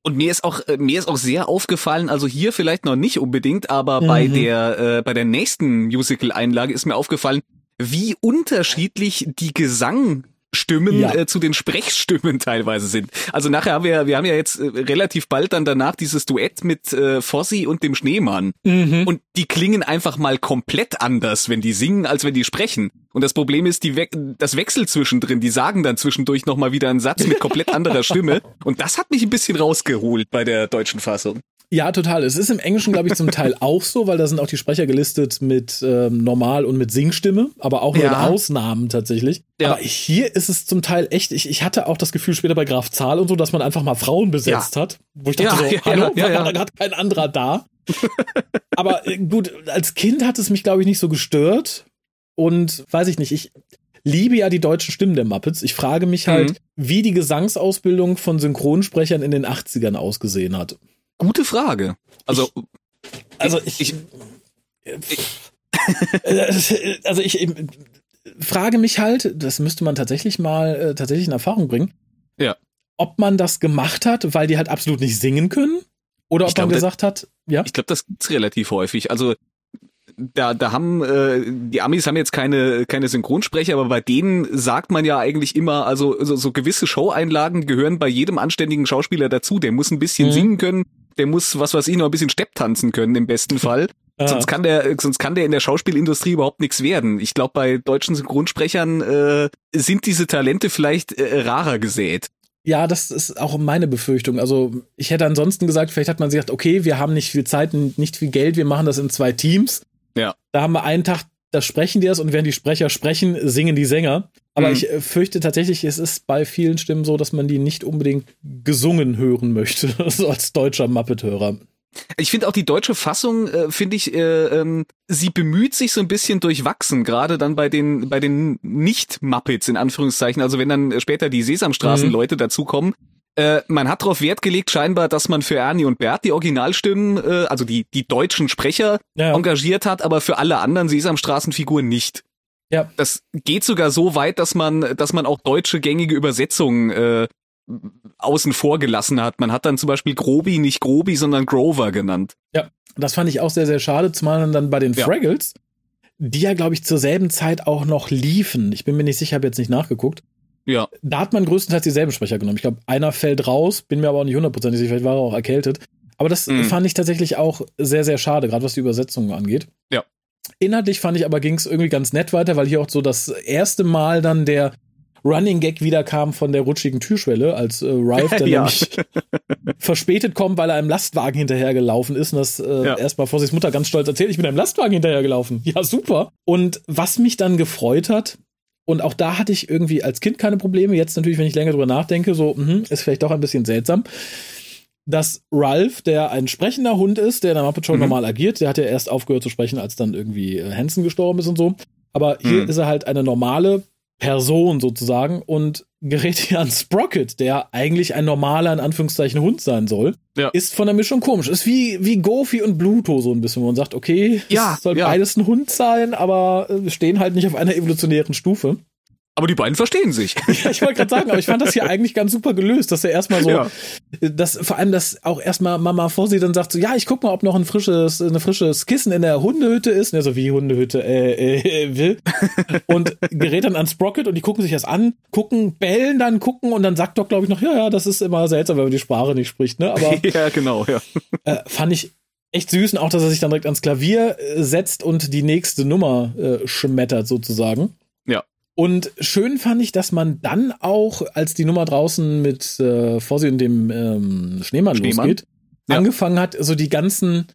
Und mir ist auch äh, mir ist auch sehr aufgefallen, also hier vielleicht noch nicht unbedingt, aber mhm. bei der äh, bei der nächsten Musical Einlage ist mir aufgefallen, wie unterschiedlich die Gesang Stimmen ja. äh, zu den Sprechstimmen teilweise sind. Also nachher haben wir, wir haben ja jetzt äh, relativ bald dann danach dieses Duett mit äh, Fossi und dem Schneemann. Mhm. Und die klingen einfach mal komplett anders, wenn die singen, als wenn die sprechen. Und das Problem ist, die We das Wechsel zwischendrin, die sagen dann zwischendurch nochmal wieder einen Satz mit komplett anderer Stimme. Und das hat mich ein bisschen rausgeholt bei der deutschen Fassung. Ja, total. Es ist im Englischen, glaube ich, zum Teil auch so, weil da sind auch die Sprecher gelistet mit ähm, Normal- und mit Singstimme, aber auch nur ja. in Ausnahmen tatsächlich. Ja. Aber hier ist es zum Teil echt, ich, ich hatte auch das Gefühl später bei Graf Zahl und so, dass man einfach mal Frauen besetzt ja. hat. Wo ich dachte so, hallo, ja, war gerade kein anderer da. aber äh, gut, als Kind hat es mich, glaube ich, nicht so gestört. Und weiß ich nicht, ich liebe ja die deutschen Stimmen der Muppets. Ich frage mich halt, mhm. wie die Gesangsausbildung von Synchronsprechern in den 80ern ausgesehen hat. Gute Frage. Also, ich, also ich, ich, ich also ich, frage mich halt, das müsste man tatsächlich mal äh, tatsächlich in Erfahrung bringen. Ja. Ob man das gemacht hat, weil die halt absolut nicht singen können, oder ob glaub, man gesagt das, hat, ja. Ich glaube, das gibt's relativ häufig. Also da, da haben äh, die Amis haben jetzt keine keine Synchronsprecher, aber bei denen sagt man ja eigentlich immer, also so, so gewisse Showeinlagen gehören bei jedem anständigen Schauspieler dazu. Der muss ein bisschen mhm. singen können, der muss, was weiß ich, noch ein bisschen Stepp tanzen können im besten Fall. Ah. Sonst kann der, sonst kann der in der Schauspielindustrie überhaupt nichts werden. Ich glaube, bei deutschen Synchronsprechern äh, sind diese Talente vielleicht äh, rarer gesät. Ja, das ist auch meine Befürchtung. Also ich hätte ansonsten gesagt, vielleicht hat man sich gedacht, okay, wir haben nicht viel Zeit und nicht viel Geld, wir machen das in zwei Teams. Ja. Da haben wir einen Tag, da sprechen die das und während die Sprecher sprechen, singen die Sänger. Aber Mhm. ich äh, fürchte tatsächlich, es ist bei vielen Stimmen so, dass man die nicht unbedingt gesungen hören möchte, so als deutscher Muppet-Hörer. Ich finde auch die deutsche Fassung, äh, finde ich, äh, ähm, sie bemüht sich so ein bisschen durchwachsen, gerade dann bei den bei den Nicht-Muppets in Anführungszeichen. Also wenn dann später die Sesamstraßen-Leute dazukommen, äh, man hat darauf Wert gelegt, scheinbar, dass man für Ernie und Bert die Originalstimmen, äh, also die die deutschen Sprecher Ja, engagiert hat, aber für alle anderen Sesamstraßenfiguren nicht. Ja. Das geht sogar so weit, dass man, dass man auch deutsche gängige Übersetzungen äh, außen vor gelassen hat. Man hat dann zum Beispiel Grobi nicht Grobi, sondern Grover genannt. das fand ich auch sehr, sehr schade, zumal dann bei den Ja. Fraggles, die ja, glaube ich, zur selben Zeit auch noch liefen. Ich bin mir nicht sicher, habe jetzt nicht nachgeguckt. Ja. Da hat man größtenteils dieselben Sprecher genommen. Ich glaube, einer fällt raus, bin mir aber auch nicht hundertprozentig sicher, vielleicht war er auch erkältet. Aber das Mhm. fand ich tatsächlich auch sehr, sehr schade, gerade was die Übersetzungen angeht. Ja. Inhaltlich fand ich aber ging es irgendwie ganz nett weiter, weil hier auch so das erste Mal dann der Running Gag wiederkam von der rutschigen Türschwelle, als äh, Ralph dann Ja. nämlich verspätet kommt, weil er einem Lastwagen hinterhergelaufen ist und das äh, Ja. erstmal vor sich Mutter ganz stolz erzählt, ich bin einem Lastwagen hinterhergelaufen. Ja, super. Und was mich dann gefreut hat, und auch da hatte ich irgendwie als Kind keine Probleme, jetzt natürlich, wenn ich länger drüber nachdenke, so, mh, ist vielleicht doch ein bisschen seltsam, dass Ralph, der ein sprechender Hund ist, der in der Muppet Show Mhm. normal agiert, der hat ja erst aufgehört zu sprechen, als dann irgendwie äh, Hansen gestorben ist und so. Aber hier Mhm. ist er halt eine normale Person sozusagen und gerät hier an Sprocket, der eigentlich ein normaler, in Anführungszeichen, Hund sein soll, Ja. ist von der Mischung komisch. Ist wie, wie Goofy und Bluto so ein bisschen, wo man sagt, okay, Ja, es soll ja. beides ein Hund sein, aber äh, stehen halt nicht auf einer evolutionären Stufe. Aber die beiden verstehen sich. Ja, ich wollte gerade sagen, aber ich fand das hier eigentlich ganz super gelöst, dass er erstmal so, Ja. dass vor allem, dass auch erstmal Mama vor sie dann sagt so, ja, ich guck mal, ob noch ein frisches, eine frisches Kissen in der Hundehütte ist. Und er so, wie Hundehütte, äh, äh, äh, will. Und gerät dann an Sprocket und die gucken sich das an, gucken, bellen dann, gucken und dann sagt Doc, glaube ich, noch, ja, ja, das ist immer seltsam, wenn man die Sprache nicht spricht, ne? Aber ja, genau, ja. äh, fand ich echt süß und auch, dass er sich dann direkt ans Klavier äh, setzt und die nächste Nummer äh, schmettert sozusagen. Und schön fand ich, dass man dann auch, als die Nummer draußen mit äh, Fossi und dem ähm, Schneemann, Schneemann? losgeht, Ja. angefangen hat, so die ganzen,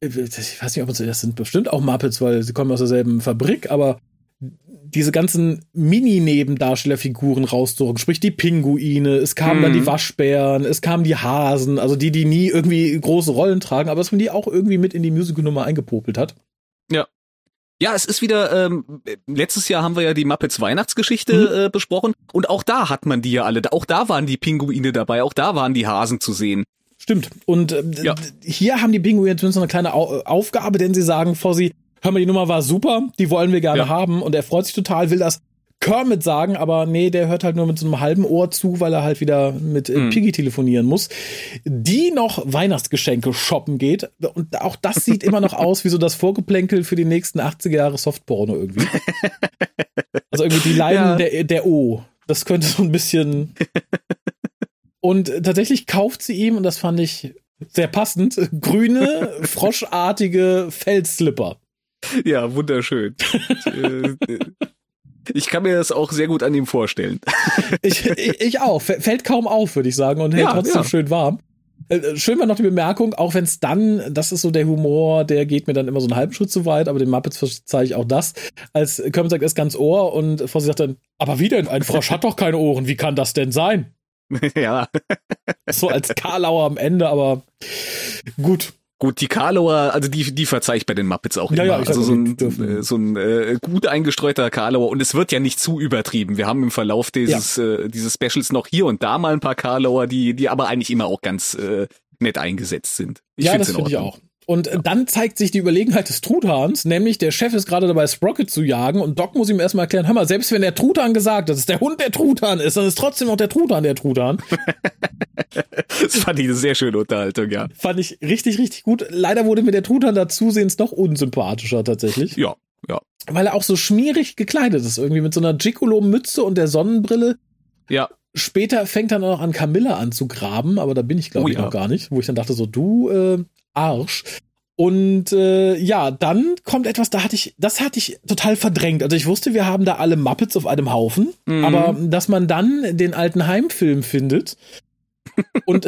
äh, ich weiß nicht, ob das sind bestimmt auch Muppets, weil sie kommen aus derselben Fabrik, aber diese ganzen Mini-Nebendarstellerfiguren rauszurücken, sprich die Pinguine, es kamen dann Mhm. die Waschbären, es kamen die Hasen, also die, die nie irgendwie große Rollen tragen, aber dass man die auch irgendwie mit in die Musical-Nummer eingepopelt hat. Ja, es ist wieder, ähm, letztes Jahr haben wir ja die Muppets Weihnachtsgeschichte äh, besprochen und auch da hat man die ja alle. Auch da waren die Pinguine dabei, auch da waren die Hasen zu sehen. Stimmt. Und äh, Ja. hier haben die Pinguine zumindest eine kleine Au Aufgabe, denn sie sagen vor sie, hör mal, die Nummer war super, die wollen wir gerne Ja. haben. Und er freut sich total, will das Kermit sagen, aber nee, der hört halt nur mit so einem halben Ohr zu, weil er halt wieder mit äh, Mhm. Piggy telefonieren muss. Die noch Weihnachtsgeschenke shoppen geht. Und auch das sieht immer noch aus wie so das Vorgeplänkel für die nächsten 80er Jahre Softporno irgendwie. Also irgendwie die Leiden Ja. der, der O. Das könnte so ein bisschen. Und äh, tatsächlich kauft sie ihm, und das fand ich sehr passend, grüne, froschartige Fellslipper. Ja, wunderschön. Ich kann mir das auch sehr gut an ihm vorstellen. Ich, ich, ich auch. Fällt kaum auf, würde ich sagen, und hält Ja, trotzdem ja. schön warm. Äh, Schön war noch die Bemerkung, auch wenn es dann, das ist so der Humor, der geht mir dann immer so einen halben Schritt zu weit, aber den Muppets verzeih ich auch das. Als Kermit sagt, er ist ganz Ohr und Fossi sagt dann, aber wie denn? Ein Frosch hat doch keine Ohren, wie kann das denn sein? ja. So als Karlauer am Ende, aber gut. Gut, die Karlauer, also die, die verzeih ich bei den Muppets auch Ja, immer. ja, ich also so ein, dürfen- äh, so ein äh, gut eingestreuter Karlauer und es wird ja nicht zu übertrieben. Wir haben im Verlauf dieses, äh, dieses Specials noch hier und da mal ein paar Karlauer, die, die aber eigentlich immer auch ganz äh, nett eingesetzt sind. ja, find's das in finde ich auch. Und äh, dann zeigt sich die Überlegenheit des Truthahns, nämlich der Chef ist gerade dabei, Sprocket zu jagen und Doc muss ihm erstmal erklären, hör mal, selbst wenn der Truthahn gesagt hat, dass der Hund der Truthahn ist, dann ist trotzdem noch der Truthahn der Truthahn. Das fand ich eine sehr schöne Unterhaltung, ja. Fand ich richtig, richtig gut. Leider wurde mir der Truthahn da zusehends noch unsympathischer tatsächlich, Ja, ja. weil er auch so schmierig gekleidet ist, irgendwie mit so einer Gigolo-Mütze und der Sonnenbrille. Ja, Später fängt er noch an, Camilla anzugraben, aber da bin ich, glaube Oh ich, ja. noch gar nicht, wo ich dann dachte, so, du äh, Arsch. Und äh, ja, dann kommt etwas, da hatte ich, das hatte ich total verdrängt. Also ich wusste, wir haben da alle Muppets auf einem Haufen, Mhm. aber dass man dann den alten Heimfilm findet und,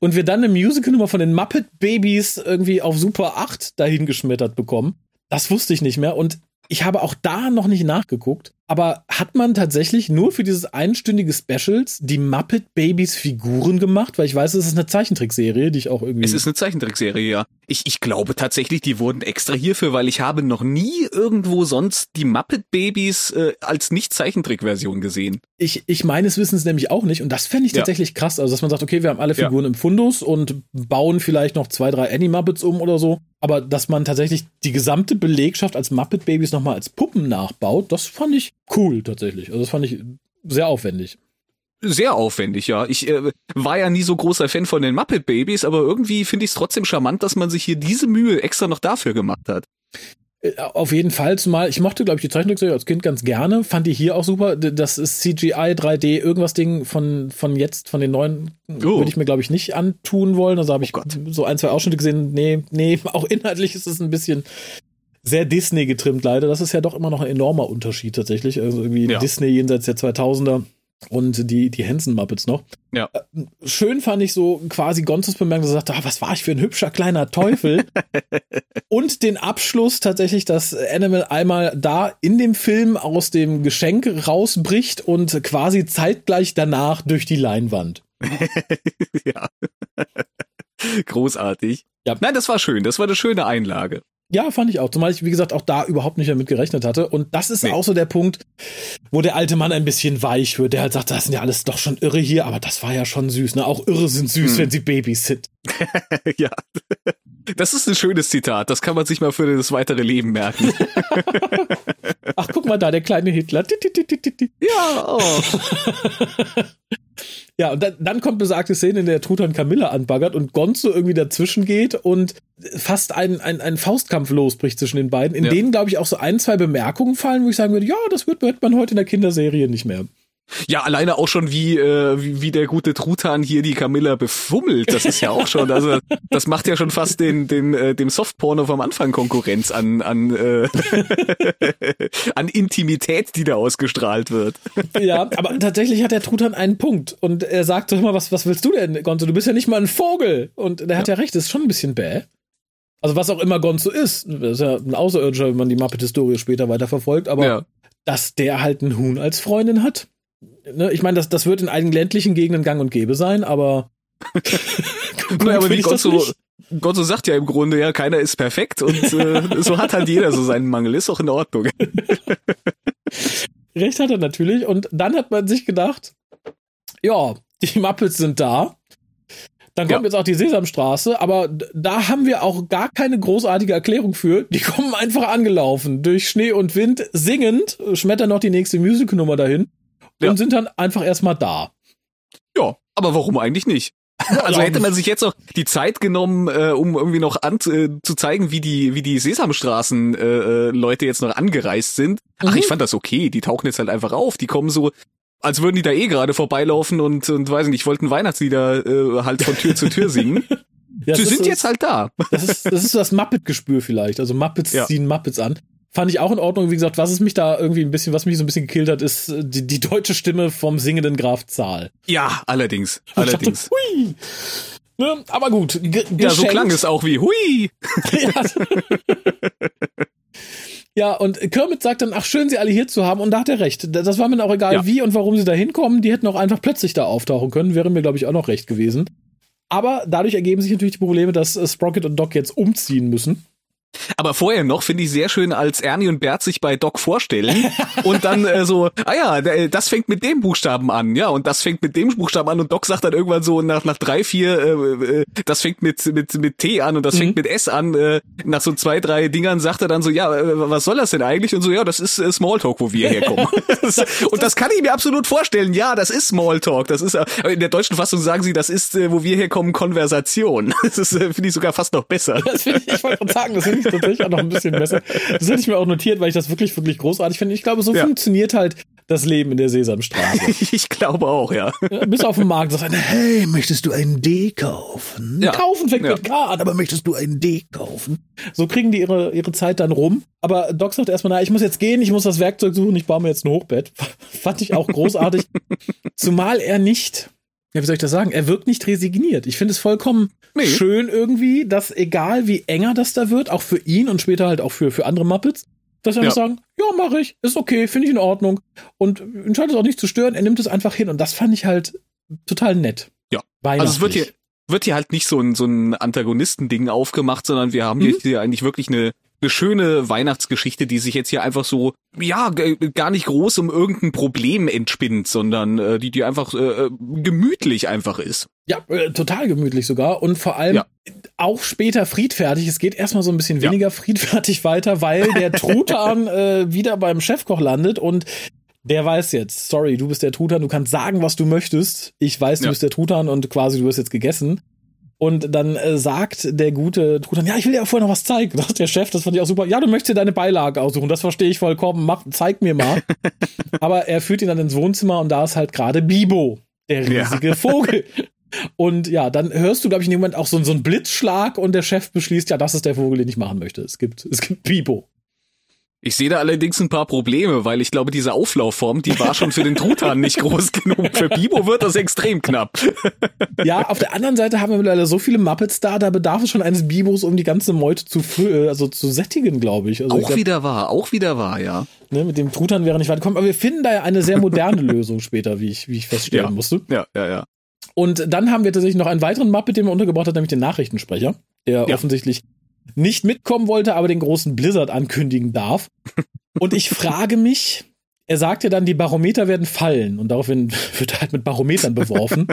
und wir dann eine Musical-Nummer von den Muppet Babies irgendwie auf Super 8 dahingeschmettert bekommen, Das wusste ich nicht mehr und ich habe auch da noch nicht nachgeguckt. Aber hat man tatsächlich nur für dieses einstündige Specials die Muppet Babies Figuren gemacht? Weil ich weiß, es ist eine Zeichentrickserie, die ich auch irgendwie. Es ist eine Zeichentrickserie, ja. Ich, ich glaube tatsächlich, die wurden extra hierfür, weil ich habe noch nie irgendwo sonst die Muppet Babies äh, als Nicht-Zeichentrick-Version gesehen. Ich, ich meines Wissens nämlich auch nicht. Und das fände ich tatsächlich ja. krass. Also, dass man sagt, okay, wir haben alle Figuren ja. im Fundus und bauen vielleicht noch zwei, drei Annie-Muppets um oder so. Aber dass man tatsächlich die gesamte Belegschaft als Muppet Babies nochmal als Puppen nachbaut, das fand ich cool tatsächlich. Also das fand ich sehr aufwendig. Sehr aufwendig, ja. Ich äh, war ja nie so großer Fan von den Muppet Babies, aber irgendwie finde ich es trotzdem charmant, dass man sich hier diese Mühe extra noch dafür gemacht hat. Äh, auf jeden Fall, zumal ich mochte, glaube ich, die Zeichentrickserie als Kind ganz gerne, fand die hier auch super. Das ist CGI, 3D, irgendwas Ding von, von jetzt, von den neuen, oh. würde ich mir, glaube ich, nicht antun wollen. Also habe oh ich oh so ein, zwei Ausschnitte gesehen. Nee, nee, auch inhaltlich ist es ein bisschen sehr Disney getrimmt leider. Das ist ja doch immer noch ein enormer Unterschied tatsächlich. Also irgendwie ja. Disney jenseits der 2000er und die, die Hansen-Muppets noch. Ja. Äh, schön fand ich so quasi Gonzos Bemerkung, dass er sagte, ah, was war ich für ein hübscher kleiner Teufel. und den Abschluss tatsächlich, dass Animal einmal da in dem Film aus dem Geschenk rausbricht und quasi zeitgleich danach durch die Leinwand. ja. Großartig. Ja. Nein, das war schön. Das war eine schöne Einlage. Ja, fand ich auch. Zumal ich, wie gesagt, auch da überhaupt nicht damit gerechnet hatte. Und das ist nee. auch so der Punkt, wo der alte Mann ein bisschen weich wird. Der halt sagt, das sind ja alles doch schon irre hier, aber das war ja schon süß. Ne? Auch irre sind süß, hm. wenn sie Babys sind. ja. Das ist ein schönes Zitat. Das kann man sich mal für das weitere Leben merken. Ach, guck mal da, der kleine Hitler. Ja, oh. Ja, und dann, dann kommt besagte Szene, in der Truthahn Camilla anbaggert und Gonzo irgendwie dazwischen geht und fast ein, ein, ein Faustkampf losbricht zwischen den beiden, in ja. denen, glaube ich, auch so ein, zwei Bemerkungen fallen, wo ich sagen würde, ja, das wird, wird man heute in der Kinderserie nicht mehr. Ja, alleine auch schon wie, äh, wie, wie der gute Truthahn hier die Camilla befummelt. Das ist ja auch schon, also das macht ja schon fast den, den, äh, dem Softporno vom Anfang Konkurrenz an, an, äh, an Intimität, die da ausgestrahlt wird. Ja, aber tatsächlich hat der Truthahn einen Punkt und er sagt doch immer, was, was willst du denn, Gonzo? Du bist ja nicht mal ein Vogel. Und der hat ja, ja recht, das ist schon ein bisschen bäh. Also was auch immer Gonzo ist, das ist ja ein Außerirdischer, wenn man die Muppet-Historie später weiterverfolgt, aber ja. dass der halt einen Huhn als Freundin hat, ne, ich meine, das, das wird in einigen ländlichen Gegenden gang und gäbe sein, aber. gut, aber wie Gott so, Gott so sagt ja im Grunde, ja, keiner ist perfekt und äh, so hat halt jeder so seinen Mangel, ist auch in Ordnung. Recht hat er natürlich und dann hat man sich gedacht, ja, die Muppets sind da. Dann kommt ja. jetzt auch die Sesamstraße, aber da haben wir auch gar keine großartige Erklärung für. Die kommen einfach angelaufen, durch Schnee und Wind, singend, schmettern noch die nächste Musicalnummer dahin ja. und sind dann einfach erstmal da. Ja, aber warum eigentlich nicht? Also hätte man sich jetzt auch die Zeit genommen, äh, um irgendwie noch an, äh, zu zeigen, wie die, wie die Sesamstraßen äh, äh, Leute jetzt noch angereist sind. Ach, mhm. ich fand das okay. Die tauchen jetzt halt einfach auf. Die kommen so, als würden die da eh gerade vorbeilaufen und, und weiß nicht, wollten Weihnachtslieder äh, halt von Tür zu Tür singen. Ja, Sie sind ist, jetzt halt da. Das ist das, ist das Muppet-Gespür vielleicht. Also Muppets ja. ziehen Muppets an. Fand ich auch in Ordnung. Wie gesagt, was es mich da irgendwie ein bisschen, was mich so ein bisschen gekillt hat, ist äh, die, die deutsche Stimme vom singenden Graf Zahl. Ja, allerdings. Allerdings. Dachte, hui. Ne? Aber gut. Ja, so klang es auch wie hui. ja. ja, und Kermit sagt dann, ach, schön, sie alle hier zu haben. Und da hat er recht. Das war mir auch egal, ja. wie und warum sie da hinkommen. Die hätten auch einfach plötzlich da auftauchen können. Wäre mir, glaube ich, auch noch recht gewesen. Aber dadurch ergeben sich natürlich die Probleme, dass äh, Sprocket und Doc jetzt umziehen müssen. Aber vorher noch finde ich sehr schön, als Ernie und Bert sich bei Doc vorstellen und dann äh, so, ah ja, das fängt mit dem Buchstaben an, ja, und das fängt mit dem Buchstaben an und Doc sagt dann irgendwann so nach nach drei vier, äh, äh, das fängt mit mit mit T an und das mhm. fängt mit S an. Äh, nach so zwei drei Dingern sagt er dann so, ja, äh, was soll das denn eigentlich? Und so, ja, das ist äh, Smalltalk, wo wir herkommen. und das kann ich mir absolut vorstellen. Ja, das ist Smalltalk. Das ist äh, in der deutschen Fassung sagen sie, das ist, äh, wo wir herkommen, Konversation. Das ist äh, finde ich sogar fast noch besser. Das ich, ich wollte sagen, das finde ich tatsächlich auch noch ein bisschen besser. Das hätte ich mir auch notiert, weil ich das wirklich, wirklich großartig finde. Ich glaube, so ja. funktioniert halt das Leben in der Sesamstraße. ich glaube auch, ja. ja bis auf den Markt sagt einer, hey, möchtest du ein D kaufen? Ja. Kaufen fängt mit K an, aber möchtest du ein D kaufen? So kriegen die ihre, ihre Zeit dann rum. Aber Doc sagt erstmal, na, ich muss jetzt gehen, ich muss das Werkzeug suchen, ich baue mir jetzt ein Hochbett. Fand ich auch großartig. Zumal er nicht ja, wie soll ich das sagen? Er wirkt nicht resigniert. Ich finde es vollkommen nee. schön irgendwie, dass egal wie enger das da wird, auch für ihn und später halt auch für, für andere Muppets, dass sie einfach sagen, ja, mache ich, ist okay, finde ich in Ordnung. Und entscheidet es auch nicht zu stören, er nimmt es einfach hin. Und das fand ich halt total nett. Ja. Also es wird hier, wird hier halt nicht so ein, so ein Antagonistending aufgemacht, sondern wir haben mhm. hier eigentlich wirklich eine, eine schöne Weihnachtsgeschichte, die sich jetzt hier einfach so, ja, gar nicht groß um irgendein Problem entspinnt, sondern äh, die, die einfach äh, gemütlich einfach ist. Ja, äh, total gemütlich sogar und vor allem ja. auch später friedfertig. Es geht erstmal so ein bisschen weniger ja. friedfertig weiter, weil der Truthahn äh, wieder beim Chefkoch landet und der weiß jetzt, sorry, du bist der Truthahn, du kannst sagen, was du möchtest. Ich weiß, du ja. bist der Truthahn und quasi du wirst jetzt gegessen. Und dann äh, sagt der gute Truthahn, ja, ich will dir ja vorher noch was zeigen. Das ist der Chef, das fand ich auch super. Ja, du möchtest dir deine Beilage aussuchen, das verstehe ich vollkommen. Mach, zeig mir mal. Aber er führt ihn dann ins Wohnzimmer und da ist halt gerade Bibo, der riesige ja. Vogel. Und ja, dann hörst du, glaube ich, in dem Moment auch so, so einen Blitzschlag und der Chef beschließt, ja, das ist der Vogel, den ich machen möchte. Es gibt, es gibt Bibo. Ich sehe da allerdings ein paar Probleme, weil ich glaube, diese Auflaufform, die war schon für den Truthahn nicht groß genug. Für Bibo wird das extrem knapp. Ja, auf der anderen Seite haben wir mittlerweile so viele Muppets da, da bedarf es schon eines Bibos, um die ganze Meute zu, äh, also zu sättigen, glaube ich. Also auch ich glaub, wieder wahr, auch wieder wahr, ja. Ne, mit dem Truthahn wäre nicht weit gekommen, aber wir finden da ja eine sehr moderne Lösung später, wie ich, wie ich feststellen ja. musste. Ja, ja, ja. Und dann haben wir tatsächlich noch einen weiteren Muppet, den wir untergebracht haben, nämlich den Nachrichtensprecher, der ja. offensichtlich nicht mitkommen wollte, aber den großen Blizzard ankündigen darf. Und ich frage mich, er sagt ja dann, die Barometer werden fallen und daraufhin wird er halt mit Barometern beworfen.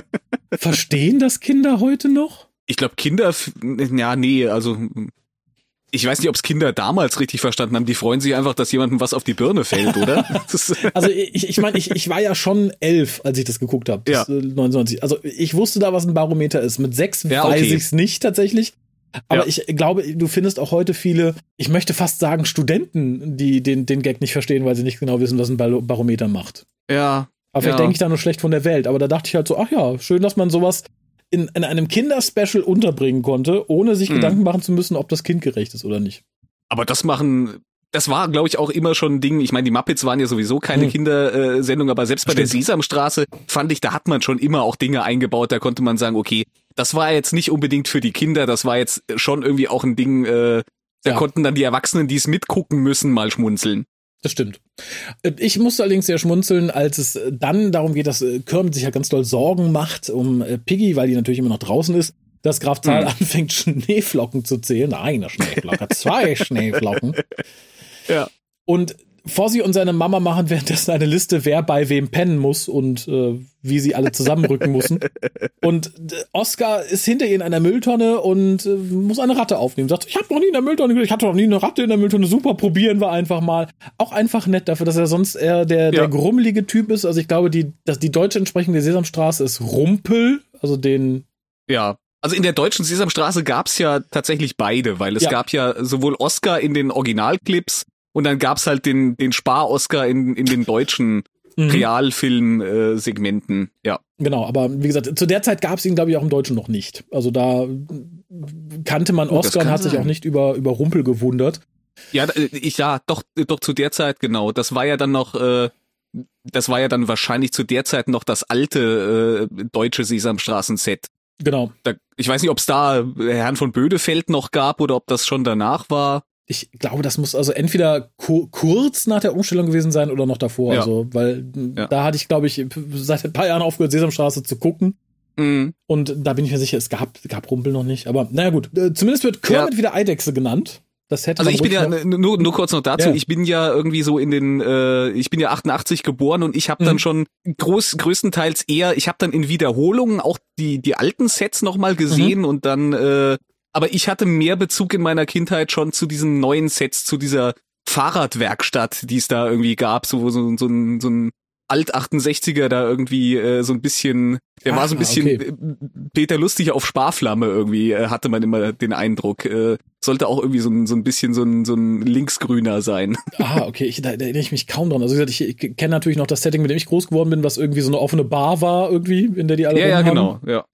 Verstehen das Kinder heute noch? Ich glaube, Kinder, ja, nee, also ich weiß nicht, ob es Kinder damals richtig verstanden haben. Die freuen sich einfach, dass jemandem was auf die Birne fällt, oder? also ich, ich meine, ich, ich war ja schon elf, als ich das geguckt habe. Ja. 99. Also ich wusste da, was ein Barometer ist. Mit sechs ja, okay. weiß ich es nicht tatsächlich. Aber ja. ich glaube, du findest auch heute viele, ich möchte fast sagen, Studenten, die den, den Gag nicht verstehen, weil sie nicht genau wissen, was ein Barometer macht. Ja. Aber vielleicht ja. denke ich da nur schlecht von der Welt. Aber da dachte ich halt so, ach ja, schön, dass man sowas in, in einem Kinderspecial unterbringen konnte, ohne sich mhm. Gedanken machen zu müssen, ob das kindgerecht ist oder nicht. Aber das machen das war, glaube ich, auch immer schon ein Ding. Ich meine, die Muppets waren ja sowieso keine hm. Kindersendung, aber selbst bei Stimmt. der Sesamstraße fand ich, da hat man schon immer auch Dinge eingebaut. Da konnte man sagen, okay, das war jetzt nicht unbedingt für die Kinder, das war jetzt schon irgendwie auch ein Ding, äh, da ja. konnten dann die Erwachsenen, die es mitgucken müssen, mal schmunzeln. Das stimmt. Äh, ich musste allerdings sehr schmunzeln, als es dann darum geht, dass äh, Kermit sich ja ganz doll Sorgen macht um äh, Piggy, weil die natürlich immer noch draußen ist, dass Graf Zahl hm. anfängt, Schneeflocken zu zählen. Eine Schneeflocke, zwei Schneeflocken. Ja. Und Fossi und seine Mama machen währenddessen eine Liste, wer bei wem pennen muss und äh, wie sie alle zusammenrücken müssen. Und äh, Oscar ist hinter ihr in einer Mülltonne und äh, muss eine Ratte aufnehmen. Sagt, ich habe noch nie in der Mülltonne, ich hatte noch nie eine Ratte in der Mülltonne. Super, probieren wir einfach mal. Auch einfach nett dafür, dass er sonst eher der, ja. der grummelige Typ ist. Also ich glaube, die, dass die deutsche entsprechende Sesamstraße ist Rumpel, also den. Ja, also in der deutschen Sesamstraße gab's ja tatsächlich beide, weil es ja. gab ja sowohl Oscar in den Originalclips und dann gab's halt den, den Spar-Oscar in, in den deutschen mhm. Realfilm-Segmenten, ja. Genau, aber wie gesagt, zu der Zeit gab's ihn, glaube ich, auch im Deutschen noch nicht. Also da kannte man Oscar und hat sein. sich auch nicht über, über Rumpel gewundert. Ja, äh, ich, ja, doch, doch zu der Zeit, genau. Das war ja dann noch, äh, das war ja dann wahrscheinlich zu der Zeit noch das alte äh, deutsche Sesamstraßen-Set. Genau. Da, ich weiß nicht, ob es da Herrn von Bödefeld noch gab oder ob das schon danach war ich glaube, das muss also entweder ku kurz nach der Umstellung gewesen sein oder noch davor. Ja. Also, weil ja. da hatte ich, glaube ich, seit ein paar Jahren aufgehört, Sesamstraße zu gucken. Mhm. Und da bin ich mir sicher, es gab, gab Rumpel noch nicht. Aber naja gut, äh, zumindest wird Kermit ja. wieder Eidechse genannt. Das hätte also ich bin ja nur, nur kurz noch dazu, ja. ich bin ja irgendwie so in den, äh, ich bin ja 88 geboren und ich habe dann mhm. schon groß, größtenteils eher, ich habe dann in Wiederholungen auch die, die alten Sets nochmal gesehen mhm. und dann äh, aber ich hatte mehr Bezug in meiner Kindheit schon zu diesen neuen Sets, zu dieser Fahrradwerkstatt, die es da irgendwie gab, so, so, so, ein, so ein Alt-68er da irgendwie äh, so ein bisschen, der ah, war so ein ah, bisschen okay. Peter Lustig auf Sparflamme irgendwie, äh, hatte man immer den Eindruck. Äh, sollte auch irgendwie so ein, so ein bisschen so ein, so ein Linksgrüner sein. Ah, okay, ich, da, da erinnere ich mich kaum dran. Also wie gesagt, ich, ich kenne natürlich noch das Setting, mit dem ich groß geworden bin, was irgendwie so eine offene Bar war irgendwie, in der die alle Ja, ja, genau, ja.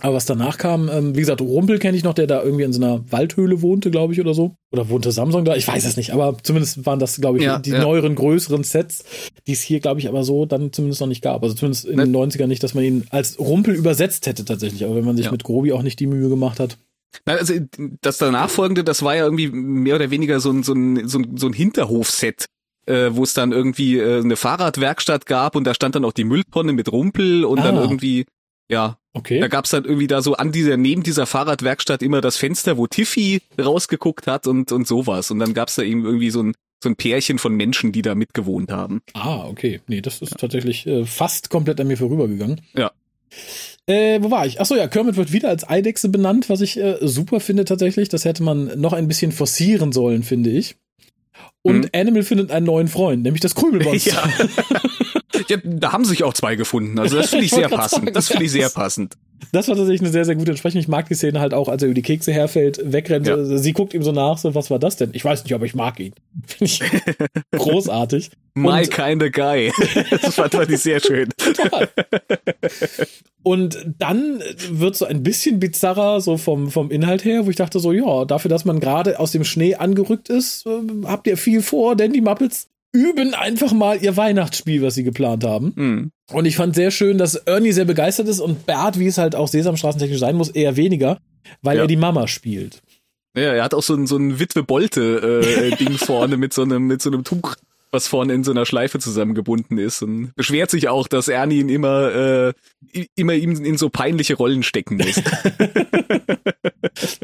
Aber was danach kam, ähm, wie gesagt, Rumpel kenne ich noch, der da irgendwie in so einer Waldhöhle wohnte, glaube ich, oder so. Oder wohnte Samsung da? Ich weiß es nicht, aber zumindest waren das, glaube ich, Ja, die ja. neueren, größeren Sets, die es hier, glaube ich, aber so dann zumindest noch nicht gab. Also zumindest in Ne. den 90ern nicht, dass man ihn als Rumpel übersetzt hätte tatsächlich. Aber wenn man sich Ja. mit Grobi auch nicht die Mühe gemacht hat. Nein, also das danach folgende, das war ja irgendwie mehr oder weniger so ein, so ein, so ein, so ein Hinterhofset, äh, wo es dann irgendwie äh, eine Fahrradwerkstatt gab und da stand dann auch die Mülltonne mit Rumpel und dann Ah. irgendwie, ja, Okay. da gab's dann irgendwie da so an dieser, neben dieser Fahrradwerkstatt immer das Fenster, wo Tiffy rausgeguckt hat und, und sowas. Und dann gab's da eben irgendwie so ein, so ein Pärchen von Menschen, die da mitgewohnt haben. Ah, okay. Nee, das ist tatsächlich äh, fast komplett an mir vorübergegangen. Ja. Äh, wo war ich? Achso, ja, Kermit wird wieder als Eidechse benannt, was ich äh, super finde tatsächlich. Das hätte man noch ein bisschen forcieren sollen, finde ich. Und Mhm. Animal findet einen neuen Freund, nämlich das Krümelmonster. Ja. ja, da haben sich auch zwei gefunden. Also das finde ich Ich sehr passend. sagen, Das finde ich sehr passend. Das war tatsächlich eine sehr, sehr gute Entsprechung. Ich mag die Szene halt auch, als er über die Kekse herfällt, wegrennt. Ja. Sie guckt ihm so nach, so, was war das denn? Ich weiß nicht, aber ich mag ihn. Finde ich großartig. My Und- kind of guy. Das fand, fand ich sehr schön. Total. Und dann wird so ein bisschen bizarrer, so vom, vom Inhalt her, wo ich dachte so, ja, dafür, dass man gerade aus dem Schnee angerückt ist, äh, habt ihr viel vor, denn die Muppets üben einfach mal ihr Weihnachtsspiel, was sie geplant haben. Mhm. Und ich fand sehr schön, dass Ernie sehr begeistert ist und Bert, wie es halt auch Sesamstraßentechnisch sein muss, eher weniger, weil Ja. er die Mama spielt. Ja, er hat auch so ein, so ein Witwe-Bolte-Ding vorne mit so einem, mit so einem Tuch, was vorne in so einer Schleife zusammengebunden ist und beschwert sich auch, dass Ernie ihn immer, äh, immer ihm in so peinliche Rollen stecken lässt.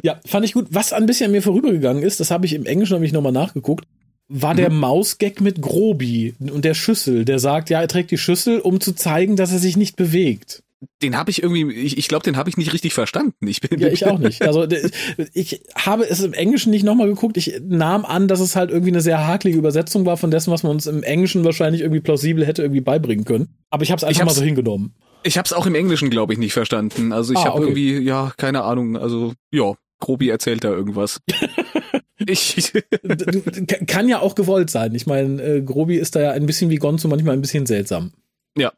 Ja, fand ich gut. Was ein bisschen an mir vorübergegangen ist, das habe ich im Englischen nämlich nochmal nachgeguckt, war der Mausgag mit Grobi und der Schüssel, der sagt, ja, er trägt die Schüssel, um zu zeigen, dass er sich nicht bewegt. Den habe ich irgendwie, ich, ich glaube, den habe ich nicht richtig verstanden. Ich bin, Ja, ich auch nicht. Also ich habe es im Englischen nicht nochmal geguckt. Ich nahm an, dass es halt irgendwie eine sehr haklige Übersetzung war von dessen, was man uns im Englischen wahrscheinlich irgendwie plausibel hätte irgendwie beibringen können. Aber ich habe es einfach mal so hingenommen. Ich habe es auch im Englischen, glaube ich, nicht verstanden. Also ich Ah, habe okay. irgendwie, ja, keine Ahnung. Also ja, Grobi erzählt da irgendwas. ich, Kann ja auch gewollt sein. Ich meine, äh, Grobi ist da ja ein bisschen wie Gonzo, manchmal ein bisschen seltsam. Ja.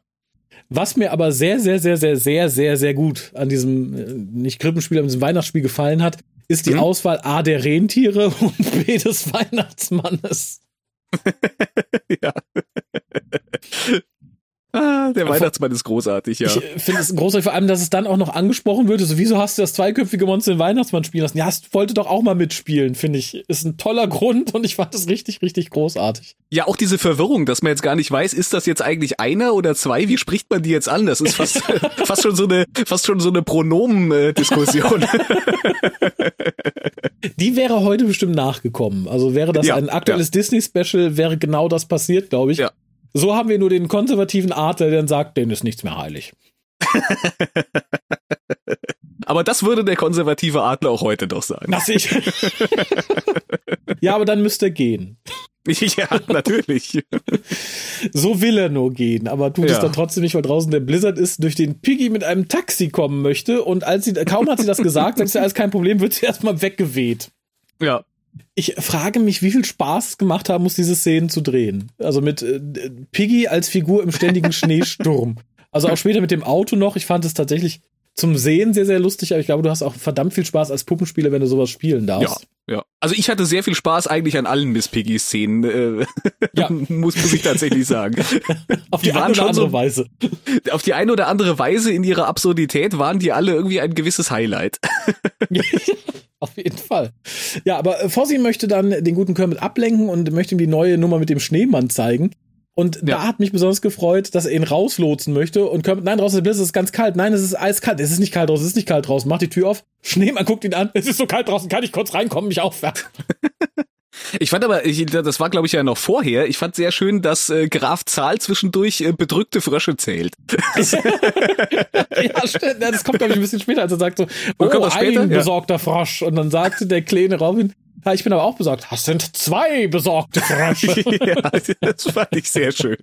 Was mir aber sehr, sehr, sehr, sehr, sehr, sehr, sehr gut an diesem, äh, nicht Krippenspiel, aber diesem Weihnachtsspiel gefallen hat, ist die Mhm. Auswahl A der Rentiere und B des Weihnachtsmannes. ja. Ah, der Weihnachtsmann ist großartig, ja. Ich äh, finde es großartig, vor allem, dass es dann auch noch angesprochen wird. So, wieso hast du das zweiköpfige Monster den Weihnachtsmann spielen lassen? Ja, es wollte doch auch mal mitspielen, finde ich. Ist ein toller Grund und ich fand es richtig, richtig großartig. Ja, auch diese Verwirrung, dass man jetzt gar nicht weiß, ist das jetzt eigentlich einer oder zwei? Wie spricht man die jetzt an? Das ist fast, fast schon so eine, fast schon so eine Pronomen-Diskussion. Die wäre heute bestimmt nachgekommen. Also wäre das Ja, ein aktuelles Disney-Special, wäre genau das passiert, glaube ich. Ja. So haben wir nur den konservativen Art, der dann sagt, denen ist nichts mehr heilig. Aber das würde der konservative Adler auch heute doch sagen. Das ich. ja, aber dann müsste er gehen. ja, natürlich. So will er nur gehen, aber tut es Ja. dann trotzdem nicht, weil draußen der Blizzard ist, durch den Piggy mit einem Taxi kommen möchte. Und als sie, kaum hat sie das gesagt, sagt sie, alles kein Problem, wird sie erstmal weggeweht. Ja. Ich frage mich, wie viel Spaß es gemacht haben muss, diese Szenen zu drehen. Also mit äh, Piggy als Figur im ständigen Schneesturm. Also auch später mit dem Auto noch. Ich fand es tatsächlich zum Sehen sehr, sehr lustig, aber ich glaube, du hast auch verdammt viel Spaß als Puppenspieler, wenn du sowas spielen Ja, darfst. ja. Also ich hatte sehr viel Spaß eigentlich an allen Miss Piggy-Szenen, äh, Ja. muss, muss ich tatsächlich sagen. Auf Die die, eine oder andere so- Weise. Auf die eine oder andere Weise in ihrer Absurdität waren die alle irgendwie ein gewisses Highlight. Auf jeden Fall. Ja, aber äh, Fossi möchte dann den guten Kermit ablenken und möchte ihm die neue Nummer mit dem Schneemann zeigen. Und da Ja. hat mich besonders gefreut, dass er ihn rauslotsen möchte. Und Kermit, nein, draußen ist es ist ganz kalt. Nein, es ist eiskalt. Es ist nicht kalt draußen, es ist nicht kalt draußen. Mach die Tür auf. Schneemann guckt ihn an. Es ist so kalt draußen, kann ich kurz reinkommen, mich aufwärmen. Ich fand aber, ich, das war glaube ich ja noch vorher, ich fand sehr schön, dass äh, Graf Zahl zwischendurch äh, bedrückte Frösche zählt. ja, stimmt. Das kommt, glaube ich, ein bisschen später, als er sagt so, oh, kommt das später? ein Ja. besorgter Frosch. Und dann sagte der kleine Robin, ja, ich bin aber auch besorgt. Das sind zwei besorgte Frösche. ja, das fand ich sehr schön.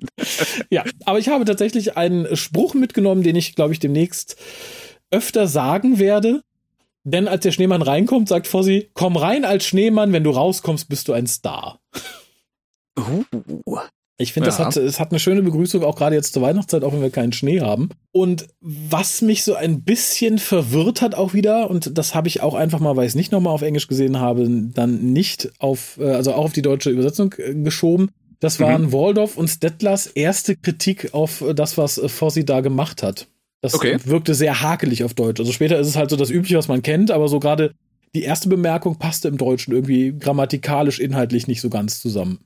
Ja, aber ich habe tatsächlich einen Spruch mitgenommen, den ich, glaube ich, demnächst öfter sagen werde. Denn als der Schneemann reinkommt, sagt Fossi, komm rein als Schneemann, wenn du rauskommst, bist du ein Star. Uh, Ich finde, Ja. das hat, es hat eine schöne Begrüßung, auch gerade jetzt zur Weihnachtszeit, auch wenn wir keinen Schnee haben. Und was mich so ein bisschen verwirrt hat auch wieder, und das habe ich auch einfach mal, weil ich es nicht nochmal auf Englisch gesehen habe, dann nicht auf, äh, also auch auf die deutsche Übersetzung äh, geschoben. Das waren Waldorf und Stettlers erste Kritik auf äh, das, was Fossi da gemacht hat. Das Okay. wirkte sehr hakelig auf Deutsch. Also später ist es halt so das Übliche, was man kennt, aber so gerade die erste Bemerkung passte im Deutschen irgendwie grammatikalisch, inhaltlich nicht so ganz zusammen.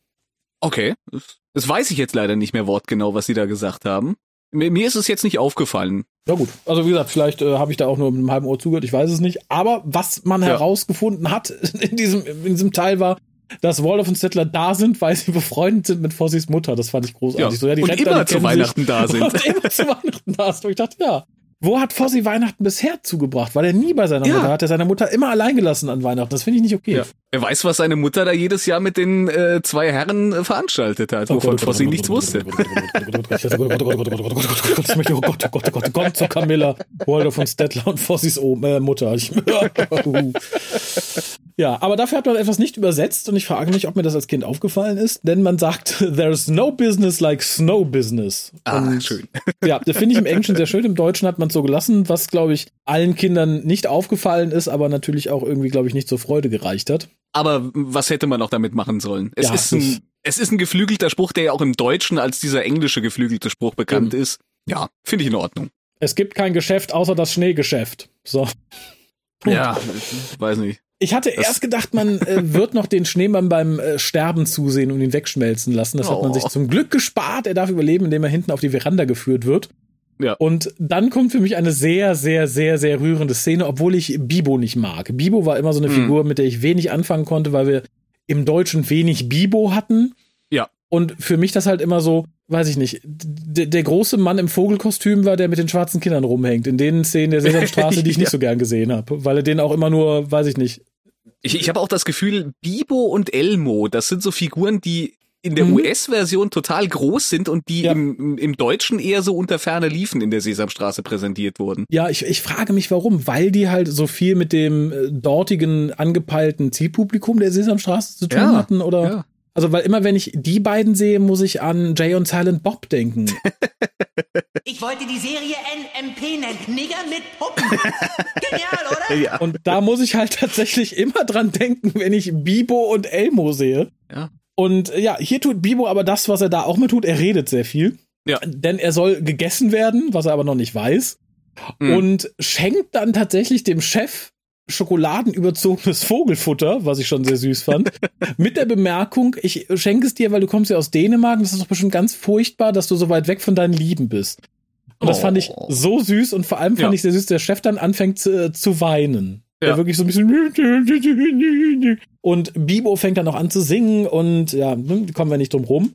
Okay. Das, das weiß ich jetzt leider nicht mehr wortgenau, was sie da gesagt haben. Mir, mir ist es jetzt nicht aufgefallen. Ja gut, also wie gesagt, vielleicht äh, habe ich da auch nur mit einem halben Ohr zugehört, ich weiß es nicht. Aber was man Ja. herausgefunden hat in diesem, in diesem Teil war, dass Waldorf und Stettler da sind, weil sie befreundet sind mit Fossis Mutter. Das fand ich großartig. So, ja, die und Rentner, immer zu kennen sich. Weihnachten da sind. Und immer zu Weihnachten da sind. Und ich dachte, ja. Wo hat Fossi Weihnachten bisher zugebracht? War er nie bei seiner Ja. Mutter? Hat er seine Mutter immer allein gelassen an Weihnachten? Das finde ich nicht okay. Ja. Wer weiß, was seine Mutter da jedes Jahr mit den äh, zwei Herren äh, veranstaltet hat, wovon Fossi nichts wusste. Ich möchte, oh Gott, oh Gott, oh Gott, komm zu Camilla, Waldorf von Stettler und Fossis Ohm, äh, Mutter. Ich, ja, aber dafür hat man etwas nicht übersetzt und ich frage mich, ob mir das als Kind aufgefallen ist, denn man sagt, there's no business like snow business. Ah, Und schön. Ja, das finde ich im Englischen sehr schön. Im Deutschen hat man es so gelassen, was, glaube ich, allen Kindern nicht aufgefallen ist, aber natürlich auch irgendwie, glaube ich, nicht zur Freude gereicht hat. Aber was hätte man noch damit machen sollen? Es Ja, ist ein, es ist ein geflügelter Spruch, der ja auch im Deutschen als dieser englische geflügelte Spruch bekannt ist. Ja, finde ich in Ordnung. Es gibt kein Geschäft außer das Schneegeschäft. So. Punkt. Ja, weiß nicht. Ich hatte Das- erst gedacht, man äh, wird noch den Schneemann beim äh, Sterben zusehen und ihn wegschmelzen lassen. Das hat man Oh. sich zum Glück gespart. Er darf überleben, indem er hinten auf die Veranda geführt wird. Ja. Und dann kommt für mich eine sehr, sehr, sehr, sehr rührende Szene, obwohl ich Bibo nicht mag. Bibo war immer so eine Mhm. Figur, mit der ich wenig anfangen konnte, weil wir im Deutschen wenig Bibo hatten. Ja. Und für mich das halt immer so, weiß ich nicht, der große Mann im Vogelkostüm war, der mit den schwarzen Kindern rumhängt. In den Szenen der Sesamstraße, die ich nicht Ja. so gern gesehen habe. Weil er den auch immer nur, weiß ich nicht, Ich, ich habe auch das Gefühl, Bibo und Elmo, das sind so Figuren, die in der Mhm. US-Version total groß sind und die Ja. im, im Deutschen eher so unter Ferne liefen in der Sesamstraße präsentiert wurden. Ja, ich, ich frage mich warum, weil die halt so viel mit dem äh, dortigen angepeilten Zielpublikum der Sesamstraße zu tun Ja, hatten oder ja. also weil immer wenn ich die beiden sehe, muss ich an Jay und Silent Bob denken. Ich wollte die Serie NMP nennen. Nigger mit Puppen. Genial, oder? Ja. und da muss ich halt tatsächlich immer dran denken, wenn ich Bibo und Elmo sehe. Ja. Und äh, ja, hier tut Bibo aber das, was er da auch mit tut, er redet sehr viel. Ja. Denn er soll gegessen werden, was er aber noch nicht weiß. Mhm. Und schenkt dann tatsächlich dem Chef schokoladenüberzogenes Vogelfutter, was ich schon sehr süß fand, mit der Bemerkung, ich schenke es dir, weil du kommst ja aus Dänemark und das ist doch bestimmt ganz furchtbar, dass du so weit weg von deinen Lieben bist. Und das fand ich Oh. so süß und vor allem fand Ja. ich sehr süß, der Chef dann anfängt zu, zu weinen. Ja. Der wirklich so ein bisschen und Bibo fängt dann auch an zu singen und ja, ne, kommen wir nicht drum rum.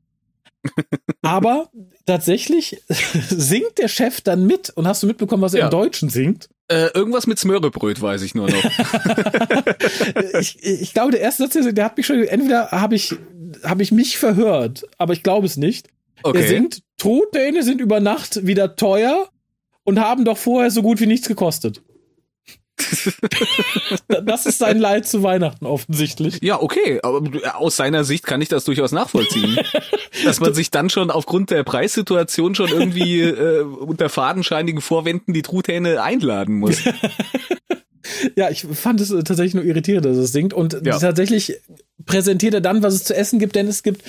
Aber tatsächlich singt der Chef dann mit und hast du mitbekommen, was er Ja. im Deutschen singt? Äh, irgendwas mit Smörrebröt weiß ich nur noch. ich, ich glaube, der erste Satz, der, hat mich schon, entweder habe ich, habe ich mich verhört, aber ich glaube es nicht. Er Okay. singt, Truthähne sind über Nacht wieder teuer und haben doch vorher so gut wie nichts gekostet. Das ist sein Leid zu Weihnachten offensichtlich. Ja, okay, aber aus seiner Sicht kann ich das durchaus nachvollziehen. Dass man sich dann schon aufgrund der Preissituation schon irgendwie äh, unter fadenscheinigen Vorwänden die Truthähne einladen muss. Ja, ich fand es äh, tatsächlich nur irritierend, dass es singt. Und Ja. tatsächlich präsentiert er dann, was es zu essen gibt, denn es gibt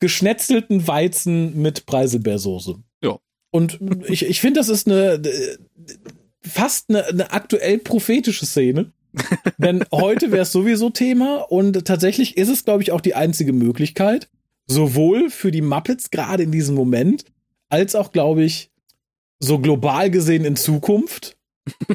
geschnetzelten Weizen mit Preiselbeersoße. Ja. Und ich, ich finde, das ist eine äh, fast eine, eine aktuell prophetische Szene. Denn heute wäre es sowieso Thema und tatsächlich ist es, glaube ich, auch die einzige Möglichkeit, sowohl für die Muppets gerade in diesem Moment, als auch, glaube ich, so global gesehen in Zukunft,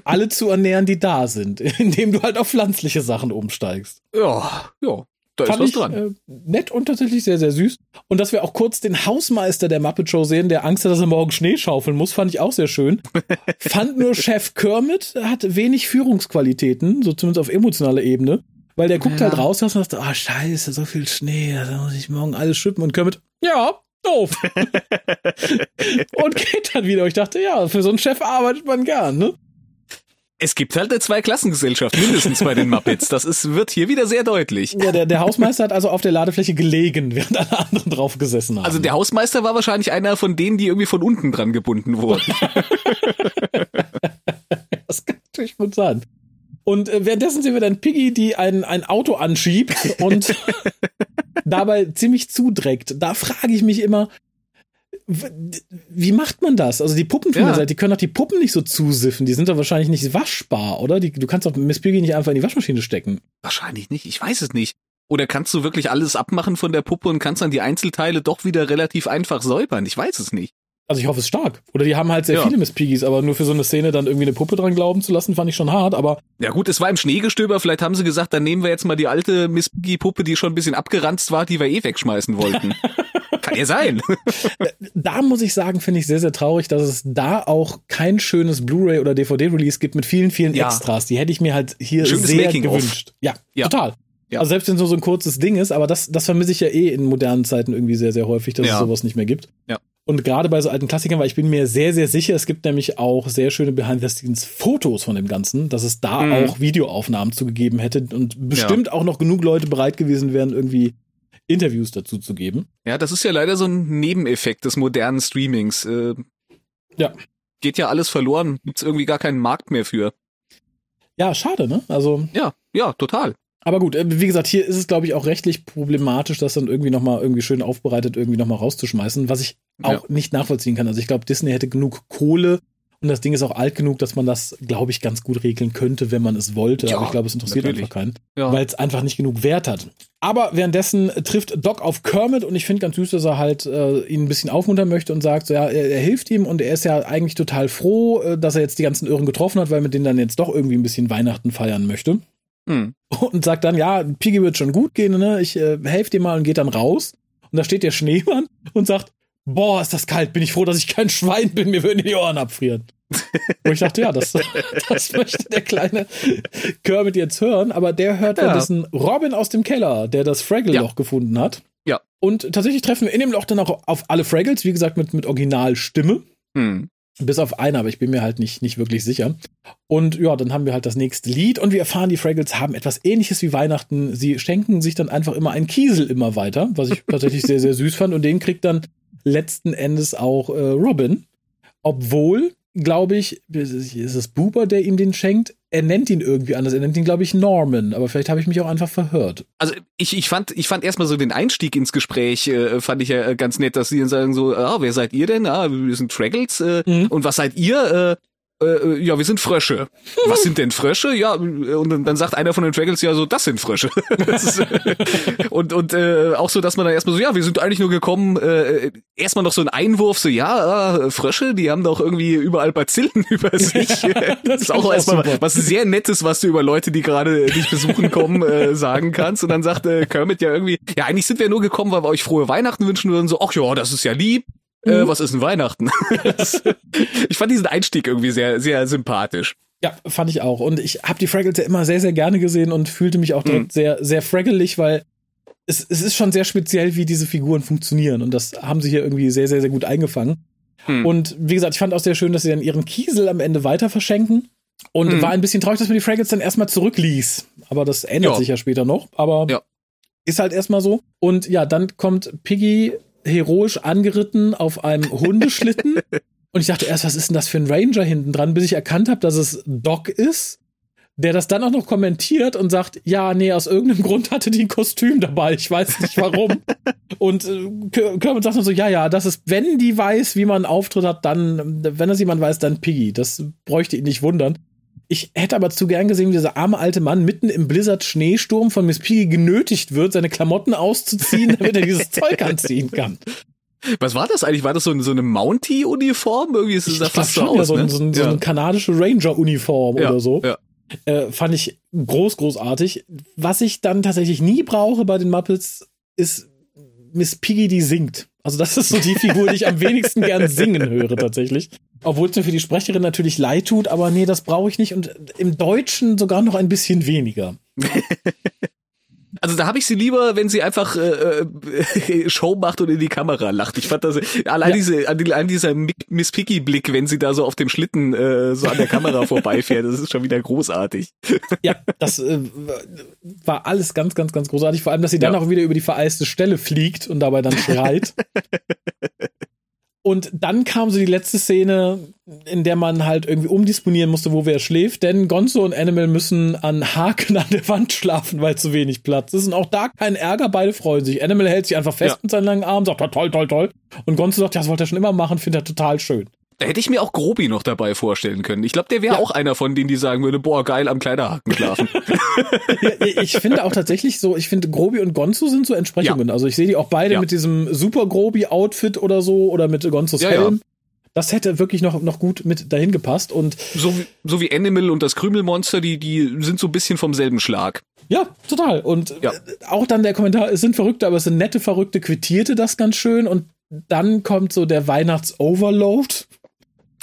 alle zu ernähren, die da sind, indem du halt auf pflanzliche Sachen umsteigst. Ja, ja, da Fand ich dran. äh, nett und tatsächlich sehr, sehr süß. Und dass wir auch kurz den Hausmeister der Muppet Show sehen, der Angst hat, dass er morgen Schnee schaufeln muss, fand ich auch sehr schön. fand nur Chef Kermit hat wenig Führungsqualitäten, so zumindest auf emotionaler Ebene. Weil der guckt Ja. halt raus und sagt, ah scheiße, so viel Schnee, da muss ich morgen alles schippen. Und Kermit, ja, doof. und geht dann wieder. Ich dachte, ja, für so einen Chef arbeitet man gern, ne? Es gibt halt eine Zweiklassengesellschaft, mindestens bei den Muppets. Das ist, wird hier wieder sehr deutlich. Ja, der, der Hausmeister hat also auf der Ladefläche gelegen, während alle anderen drauf gesessen haben. Also der Hausmeister war wahrscheinlich einer von denen, die irgendwie von unten dran gebunden wurden. das kann natürlich gut sein. Und äh, währenddessen sehen wir dann Piggy, die ein, ein Auto anschiebt und dabei ziemlich zudreckt. Da frage ich mich immer, wie macht man das? Also die Puppen von Ja. der Seite, die können doch die Puppen nicht so zusiffen. Die sind doch wahrscheinlich nicht waschbar, oder? Die, du kannst doch Miss Piggy nicht einfach in die Waschmaschine stecken. Wahrscheinlich nicht, ich weiß es nicht. Oder kannst du wirklich alles abmachen von der Puppe und kannst dann die Einzelteile doch wieder relativ einfach säubern? Ich weiß es nicht. Also ich hoffe es stark. Oder die haben halt sehr Ja. viele Miss Piggys, aber nur für so eine Szene dann irgendwie eine Puppe dran glauben zu lassen, fand ich schon hart. Aber Ja gut, es war im Schneegestöber, vielleicht haben sie gesagt, dann nehmen wir jetzt mal die alte Miss Piggy-Puppe, die schon ein bisschen abgeranzt war, die wir eh wegschmeißen wollten. Kann ja sein. da muss ich sagen, finde ich sehr, sehr traurig, dass es da auch kein schönes Blu-ray oder DVD-Release gibt mit vielen, vielen Ja. Extras. Die hätte ich mir halt hier Schönes sehr Making-of. gewünscht. Ja, Ja. total. Ja. Also selbst wenn es nur so ein kurzes Ding ist, aber das, das vermisse ich ja eh in modernen Zeiten irgendwie sehr, sehr häufig, dass Ja. es sowas nicht mehr gibt. Ja. Und gerade bei so alten Klassikern, weil ich bin mir sehr, sehr sicher, es gibt nämlich auch sehr schöne Behind-the-Scenes-Fotos von dem Ganzen, dass es da Mhm. auch Videoaufnahmen zugegeben hätte und bestimmt auch noch genug Leute bereit gewesen wären, irgendwie Interviews dazu zu geben. Ja, das ist ja leider so ein Nebeneffekt des modernen Streamings. Äh, Ja. Geht ja alles verloren, gibt's irgendwie gar keinen Markt mehr für. Ja, schade, ne? Also, Ja, ja, total. aber gut, äh, wie gesagt, hier ist es, glaube ich, auch rechtlich problematisch, das dann irgendwie nochmal irgendwie schön aufbereitet, irgendwie nochmal rauszuschmeißen, was ich auch Ja. nicht nachvollziehen kann. Also ich glaube, Disney hätte genug Kohle und das Ding ist auch alt genug, dass man das, glaube ich, ganz gut regeln könnte, wenn man es wollte. Ja, aber ich glaube, es interessiert natürlich. einfach keinen, Ja. weil es einfach nicht genug Wert hat. Aber währenddessen trifft Doc auf Kermit und ich finde ganz süß, dass er halt äh, ihn ein bisschen aufmuntern möchte und sagt, so ja, er, er hilft ihm und er ist ja eigentlich total froh, äh, dass er jetzt die ganzen Irren getroffen hat, weil mit denen dann jetzt doch irgendwie ein bisschen Weihnachten feiern möchte Hm. und sagt dann, ja, Piggy wird schon gut gehen, ne? Ich äh, helfe dir mal und geht dann raus. Und da steht der Schneemann und sagt, boah, ist das kalt, bin ich froh, dass ich kein Schwein bin, mir würden die Ohren abfrieren. Wo ich dachte, ja, das, das möchte der kleine Kermit jetzt hören, aber der hört Ja. währenddessen Robin aus dem Keller, der das Fraggle-Loch gefunden hat. Ja. Und tatsächlich treffen wir in dem Loch dann auch auf alle Fraggles, wie gesagt, mit, mit Originalstimme. Hm. Bis auf eine, aber ich bin mir halt nicht, nicht wirklich sicher. Und ja, dann haben wir halt das nächste Lied und wir erfahren, die Fraggles haben etwas ähnliches wie Weihnachten. Sie schenken sich dann einfach immer einen Kiesel immer weiter, was ich tatsächlich sehr, sehr süß fand. Und den kriegt dann letzten Endes auch äh, Robin. Obwohl, glaube ich, ist es Buber, der ihm den schenkt? Er nennt ihn irgendwie anders. Er nennt ihn, glaube ich, Norman. Aber vielleicht habe ich mich auch einfach verhört. Also ich, ich fand ich fand erstmal so den Einstieg ins Gespräch äh, fand ich ja äh, ganz nett, dass sie dann sagen so, ah, wer seid ihr denn? Ah, wir sind Fraggles. Äh, Mhm. Und was seid ihr? Äh, äh, ja, wir sind Frösche. Was sind denn Frösche? Ja, und dann, sagt einer von den Fraggles ja so, das sind Frösche. Das ist, und und äh, auch so, dass man dann erstmal so, ja, wir sind eigentlich nur gekommen, äh, erstmal noch so ein Einwurf, so, ja, ah, Frösche, die haben doch irgendwie überall Bazillen über sich. das ist auch erstmal super. was sehr Nettes, was du über Leute, die gerade dich besuchen kommen, äh, sagen kannst. Und dann sagt äh, Kermit ja irgendwie, ja, eigentlich sind wir nur gekommen, weil wir euch frohe Weihnachten wünschen dann so, ach ja, das ist ja lieb. Äh, was ist denn Weihnachten? Ich fand diesen Einstieg irgendwie sehr, sehr sympathisch. Ja, fand ich auch. Und ich habe die Fraggles ja immer sehr, sehr gerne gesehen und fühlte mich auch direkt Mhm. sehr, sehr fraggelig, weil es, es ist schon sehr speziell, wie diese Figuren funktionieren. Und das haben sie hier irgendwie sehr, sehr, sehr gut eingefangen. Hm. Und wie gesagt, ich fand auch sehr schön, dass sie dann ihren Kiesel am Ende weiter verschenken. Und Mhm. war ein bisschen traurig, dass man die Fraggles dann erstmal zurückließ. Aber das ändert Ja. sich ja später noch. Aber Ja. ist halt erstmal so. Und ja, dann kommt Piggy heroisch angeritten auf einem Hundeschlitten. Und ich dachte erst, was ist denn das für ein Ranger hinten dran, bis ich erkannt habe, dass es Doc ist, der das dann auch noch kommentiert und sagt, ja, nee, aus irgendeinem Grund hatte die ein Kostüm dabei, ich weiß nicht warum. und äh, Ker- Kermit sagt dann so, ja, ja, das ist, wenn die weiß, wie man einen Auftritt hat, dann, wenn das jemand weiß, dann Piggy. Das bräuchte ihn nicht wundern. Ich hätte aber zu gern gesehen, wie dieser arme alte Mann mitten im Blizzard-Schneesturm von Miss Piggy genötigt wird, seine Klamotten auszuziehen, damit er dieses Zeug anziehen kann. Was war das eigentlich? War das so, ein- so eine Mountie-Uniform? Irgendwie ist es da fast so aus, so, ne? so, so ja. eine kanadische Ranger-Uniform Ja, oder so. ja. Äh, fand ich groß, großartig. Was ich dann tatsächlich nie brauche bei den Muppets, ist Miss Piggy, die singt. Also das ist so die Figur, die ich am wenigsten gern singen höre tatsächlich. Obwohl es mir für die Sprecherin natürlich leid tut, aber nee, das brauche ich nicht. Und im Deutschen sogar noch ein bisschen weniger. Also da habe ich sie lieber, wenn sie einfach äh, äh, Show macht und in die Kamera lacht. Ich fand das allein ja. diese allein dieser Miss Piggy Blick, wenn sie da so auf dem Schlitten äh, so an der Kamera vorbeifährt, das ist schon wieder großartig. Ja, das äh, war alles ganz ganz ganz großartig, vor allem dass sie dann ja. auch wieder über die vereiste Stelle fliegt und dabei dann schreit. Und dann kam so die letzte Szene, in der man halt irgendwie umdisponieren musste, wo wer schläft, denn Gonzo und Animal müssen an Haken an der Wand schlafen, weil zu wenig Platz ist. Und auch da kein Ärger, beide freuen sich. Animal hält sich einfach fest ja. mit seinen langen Armen, sagt toll, toll, toll. Und Gonzo sagt, ja, das wollte er schon immer machen, findet er total schön. Da hätte ich mir auch Grobi noch dabei vorstellen können. Ich glaube, der wäre ja. auch einer von denen, die sagen würde, boah, geil, am Kleiderhaken schlafen. ja, ich finde auch tatsächlich so, ich finde Grobi und Gonzo sind so Entsprechungen. Ja. Also ich sehe die auch beide mit diesem super Grobi-Outfit oder so oder mit Gonzos Helm. Das hätte wirklich noch, noch gut mit dahin gepasst und. So wie, so wie Animal und das Krümelmonster, die, die sind so ein bisschen vom selben Schlag. Ja, total. Und ja. auch dann der Kommentar, es sind Verrückte, aber es sind nette Verrückte, quittierte das ganz schön und dann kommt so der Weihnachts-Overload.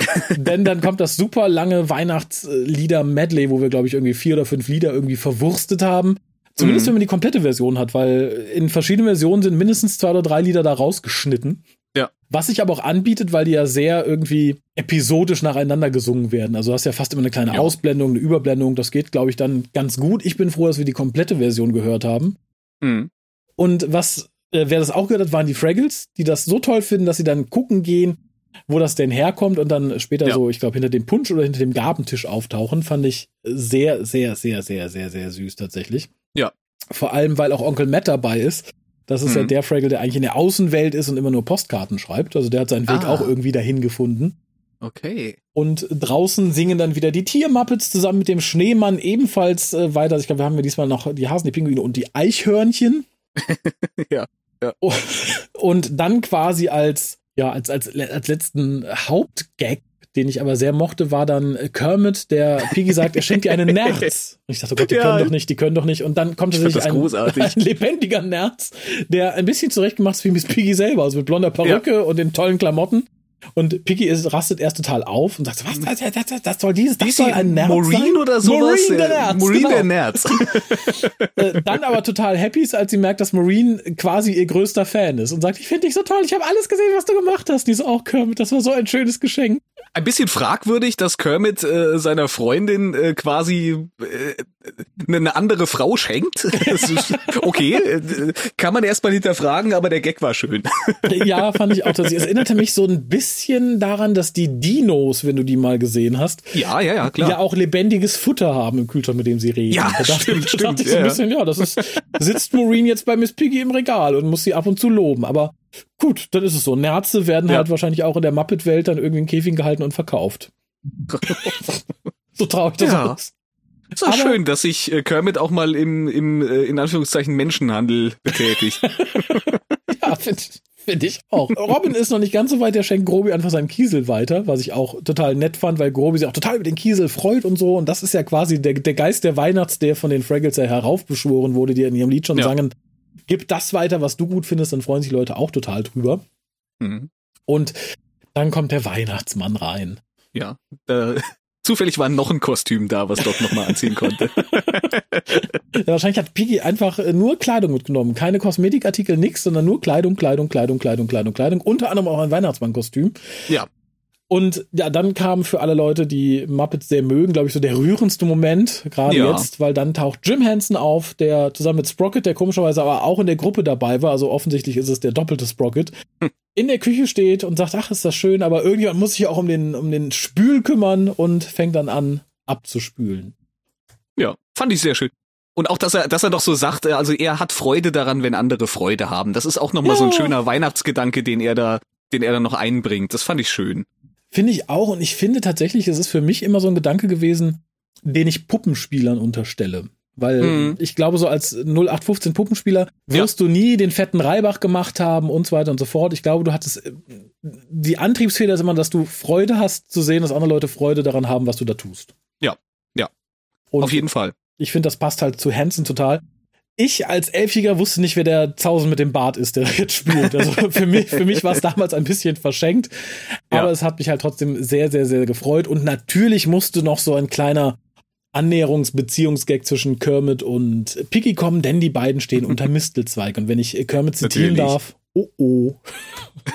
Denn dann kommt das super lange Weihnachtslieder-Medley, wo wir, glaube ich, irgendwie vier oder fünf Lieder irgendwie verwurstet haben. Zumindest mhm. wenn man die komplette Version hat, weil in verschiedenen Versionen sind mindestens zwei oder drei Lieder da rausgeschnitten. Ja. Was sich aber auch anbietet, weil die ja sehr irgendwie episodisch nacheinander gesungen werden. Also du hast ja fast immer eine kleine ja. Ausblendung, eine Überblendung. Das geht, glaube ich, dann ganz gut. Ich bin froh, dass wir die komplette Version gehört haben. Mhm. Und was, äh, wer das auch gehört hat, waren die Fraggles, die das so toll finden, dass sie dann gucken gehen, wo das denn herkommt und dann später ja. so, ich glaube, hinter dem Punsch oder hinter dem Gabentisch auftauchen, fand ich sehr, sehr, sehr, sehr, sehr, sehr süß tatsächlich. Ja. Vor allem, weil auch Onkel Matt dabei ist. Das ist mhm. ja der Fraggle, der eigentlich in der Außenwelt ist und immer nur Postkarten schreibt. Also der hat seinen Weg ah. auch irgendwie dahin gefunden. Okay. Und draußen singen dann wieder die Tiermuppets zusammen mit dem Schneemann ebenfalls äh, weiter. Ich glaube, wir haben ja diesmal noch die Hasen, die Pinguine und die Eichhörnchen. ja. ja. Und dann quasi als ja, als, als, als letzten Hauptgag, den ich aber sehr mochte, war dann Kermit, der Piggy sagt, er schenkt dir einen Nerz. Und ich dachte, oh Gott, die ja. können doch nicht, die können doch nicht. Und dann kommt tatsächlich ein, ein, lebendiger Nerz, der ein bisschen zurechtgemacht ist wie Miss Piggy selber, also mit blonder Perücke ja. und den tollen Klamotten. Und Piggy ist, rastet erst total auf und sagt, was, das, das, das, das soll dieses, das soll ein Nerz Maureen sein? oder sowas? Maureen der Nerz. Maureen genau. der Nerz. Äh, dann aber total happy ist, als sie merkt, dass Maureen quasi ihr größter Fan ist und sagt, ich finde dich so toll, ich habe alles gesehen, was du gemacht hast. Die so, auch Kermit, das war so ein schönes Geschenk. Ein bisschen fragwürdig, dass Kermit äh, seiner Freundin äh, quasi äh, eine andere Frau schenkt. okay, kann man erstmal hinterfragen, aber der Gag war schön. ja, fand ich auch. Das erinnerte mich so ein bisschen daran, dass die Dinos, wenn du die mal gesehen hast, ja, ja, ja, klar, ja auch lebendiges Futter haben im Kühlschrank, mit dem sie reden. Ja, da dachte, stimmt, da dachte ich so ein bisschen, ja, das ist sitzt Maureen jetzt bei Miss Piggy im Regal und muss sie ab und zu loben, aber gut, dann ist es so. Nerze werden ja. halt wahrscheinlich auch in der Muppet-Welt dann irgendwie in Käfig gehalten und verkauft. so traurig das ja. ist. Ist doch schön, dass sich äh, Kermit auch mal im, im äh, in Anführungszeichen Menschenhandel betätigt. ja, finde find ich auch. Robin ist noch nicht ganz so weit, der schenkt Grobi einfach seinen Kiesel weiter, was ich auch total nett fand, weil Grobi sich auch total über den Kiesel freut und so. Und das ist ja quasi der, der Geist der Weihnachts, der von den Fraggles ja heraufbeschworen wurde, die in ihrem Lied schon ja. sangen. Gib das weiter, was du gut findest, dann freuen sich Leute auch total drüber. Mhm. Und dann kommt der Weihnachtsmann rein. Ja, äh, Zufällig war noch ein Kostüm da, was Doc nochmal anziehen konnte. ja, wahrscheinlich hat Piggy einfach äh, nur Kleidung mitgenommen. Keine Kosmetikartikel, nix, sondern nur Kleidung, Kleidung, Kleidung, Kleidung, Kleidung, Kleidung. Unter anderem auch ein Weihnachtsmannkostüm. Ja. Und ja, dann kam für alle Leute, die Muppets sehr mögen, glaube ich, so der rührendste Moment, gerade ja. jetzt, weil dann taucht Jim Henson auf, der zusammen mit Sprocket, der komischerweise aber auch in der Gruppe dabei war, also offensichtlich ist es der doppelte Sprocket, hm. in der Küche steht und sagt, ach, ist das schön, aber irgendjemand muss sich auch um den, um den Spül kümmern und fängt dann an, abzuspülen. Ja, fand ich sehr schön. Und auch, dass er, dass er doch so sagt, also er hat Freude daran, wenn andere Freude haben. Das ist auch nochmal ja. so ein schöner Weihnachtsgedanke, den er da, den er dann noch einbringt. Das fand ich schön. Finde ich auch. Und ich finde tatsächlich, es ist für mich immer so ein Gedanke gewesen, den ich Puppenspielern unterstelle. Weil mhm. ich glaube, so als 0815 Puppenspieler wirst ja. du nie den fetten Reibach gemacht haben und so weiter und so fort. Ich glaube, du hattest, äh, die Antriebsfeder ist immer, dass du Freude hast zu sehen, dass andere Leute Freude daran haben, was du da tust. Ja, ja. Und Auf jeden Fall. Ich finde, das passt halt zu Hansen total ich als Elfjäger wusste nicht, wer der Zausen mit dem Bart ist, der jetzt spielt. Also für mich, für mich war es damals ein bisschen verschenkt. Aber ja. es hat mich halt trotzdem sehr, sehr, sehr gefreut. Und natürlich musste noch so ein kleiner Annäherungsbeziehungsgag zwischen Kermit und Piggy kommen, denn die beiden stehen unter Mistelzweig. Und wenn ich Kermit zitieren Natürlich. darf, oh oh.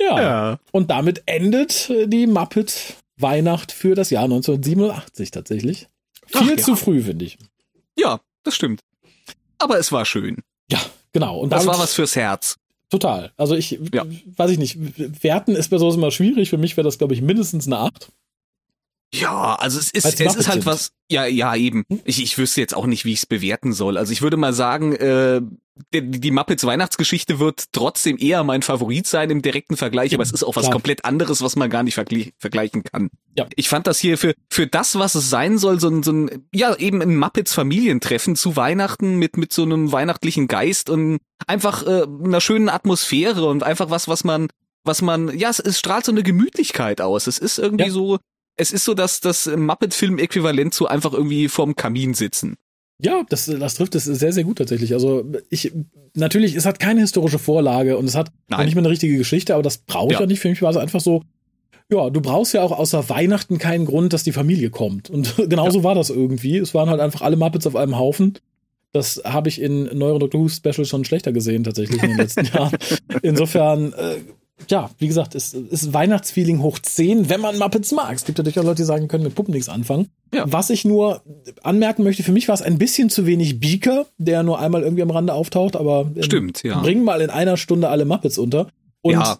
ja. Ja. Und damit endet äh, die Muppet Weihnacht für das Jahr 1987 tatsächlich. Ach Viel ja. zu früh, finde ich. Ja, das stimmt. Aber es war schön. Ja, genau. Und Das war was fürs Herz. Total. Also ich, Ja. weiß ich nicht, werten ist bei sowas immer schwierig. Für mich wäre das, glaube ich, mindestens eine 8. Ja, also es ist, Weil's es ist halt sind. was, ja, ja, eben. Ich, ich wüsste jetzt auch nicht, wie ich es bewerten soll. Also ich würde mal sagen, äh, die, die Muppets Weihnachtsgeschichte wird trotzdem eher mein Favorit sein im direkten Vergleich, aber es ist auch was klar. komplett anderes, was man gar nicht vergli vergleichen kann. Ja. Ich fand das hier für, für das, was es sein soll, so ein, so ein, ja, eben ein Muppets Familientreffen zu Weihnachten mit, mit so einem weihnachtlichen Geist und einfach äh, einer schönen Atmosphäre und einfach was, was man, was man, ja, es, es strahlt so eine Gemütlichkeit aus. Es ist irgendwie Ja. so, es ist so das, das Muppet-Film-Äquivalent zu einfach irgendwie vorm Kamin sitzen. Ja, das, das trifft es sehr, sehr gut tatsächlich. Also ich, natürlich, es hat keine historische Vorlage und es hat Nein. nicht mal eine richtige Geschichte, aber das brauche ich Ja. ja nicht. Für mich war es einfach so, ja, du brauchst ja auch außer Weihnachten keinen Grund, dass die Familie kommt. Und genauso war das irgendwie. Es waren halt einfach alle Muppets auf einem Haufen. Das habe ich in neueren Doctor Who Specials schon schlechter gesehen, tatsächlich in den letzten Jahren. Insofern, äh, ja, wie gesagt, es ist Weihnachtsfeeling hoch 10, wenn man Muppets mag. Es gibt natürlich auch Leute, die sagen, können mit Puppen nichts anfangen. Ja. Was ich nur anmerken möchte, für mich war es ein bisschen zu wenig Beaker, der nur einmal irgendwie am Rande auftaucht, aber ähm, Stimmt, ja. bring mal in einer Stunde alle Muppets unter. Und Ja.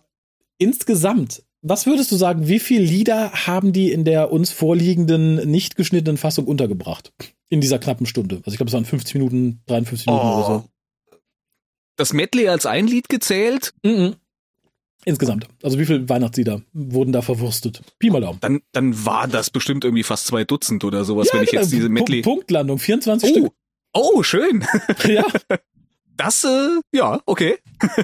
insgesamt, was würdest du sagen, wie viele Lieder haben die in der uns vorliegenden, nicht geschnittenen Fassung untergebracht? In dieser knappen Stunde. Also ich glaube, es waren 50 Minuten, 53 Minuten oder so. Oh. Das Medley als ein Lied gezählt, Mhm. Insgesamt. Also wie viele Weihnachtslieder wurden da verwurstet? Pi mal Daumen. dann, dann war das bestimmt irgendwie fast zwei Dutzend oder sowas, wenn ich jetzt diese Punkt- Medley. Punktlandung, 24 Oh, Stück. oh, schön. Ja, Das, äh, ja, okay.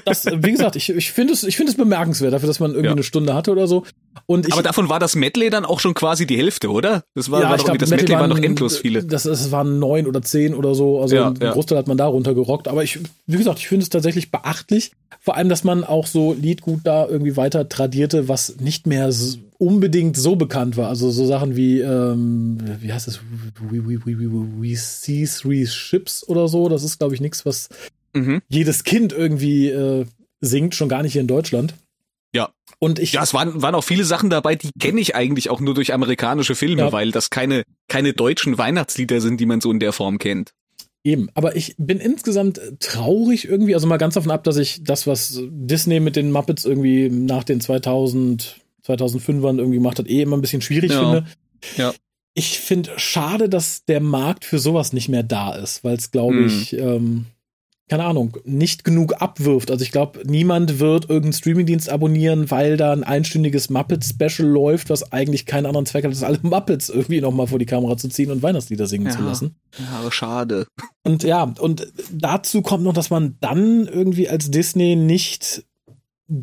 Das, wie gesagt, ich, ich finde es, ich finde es bemerkenswert dafür, dass man irgendwie Ja. eine Stunde hatte oder so. Und ich, Aber davon war das Medley dann auch schon quasi die Hälfte, oder? Das war, war doch glaub, das Medley waren noch waren- endlos viele. Das, das waren neun oder zehn oder so. Also Ja, einen ja. Großteil hat man da runtergerockt. Aber ich, wie gesagt, ich finde es tatsächlich beachtlich. Vor allem, dass man auch so Liedgut da irgendwie weiter tradierte, was nicht mehr s- unbedingt so bekannt war. Also so Sachen wie, ähm, wie heißt das? We, we, we, we, we see three ships oder so. Das ist, glaube ich, nichts, was Mhm. jedes Kind irgendwie äh, singt, schon gar nicht hier in Deutschland. Ja. Und ich, Ja, es waren, waren auch viele Sachen dabei, die kenne ich eigentlich auch nur durch amerikanische Filme, Ja. weil das keine, keine deutschen Weihnachtslieder sind, die man so in der Form kennt. Eben, aber ich bin insgesamt äh, traurig irgendwie, also mal ganz davon ab, dass ich das, was Disney mit den Muppets irgendwie nach den 2000, 2005ern irgendwie gemacht hat, eh immer ein bisschen schwierig Ja. finde. Ja. Ich finde schade, dass der Markt für sowas nicht mehr da ist, weil es, glaube Hm. ich, ähm, keine Ahnung, nicht genug abwirft. Also ich glaube, niemand wird irgendeinen Streamingdienst abonnieren, weil da ein einstündiges Muppet-Special läuft, was eigentlich keinen anderen Zweck hat, als alle Muppets irgendwie nochmal vor die Kamera zu ziehen und Weihnachtslieder singen zu Ja. lassen. Ja, schade. Und ja, und dazu kommt noch, dass man dann irgendwie als Disney nicht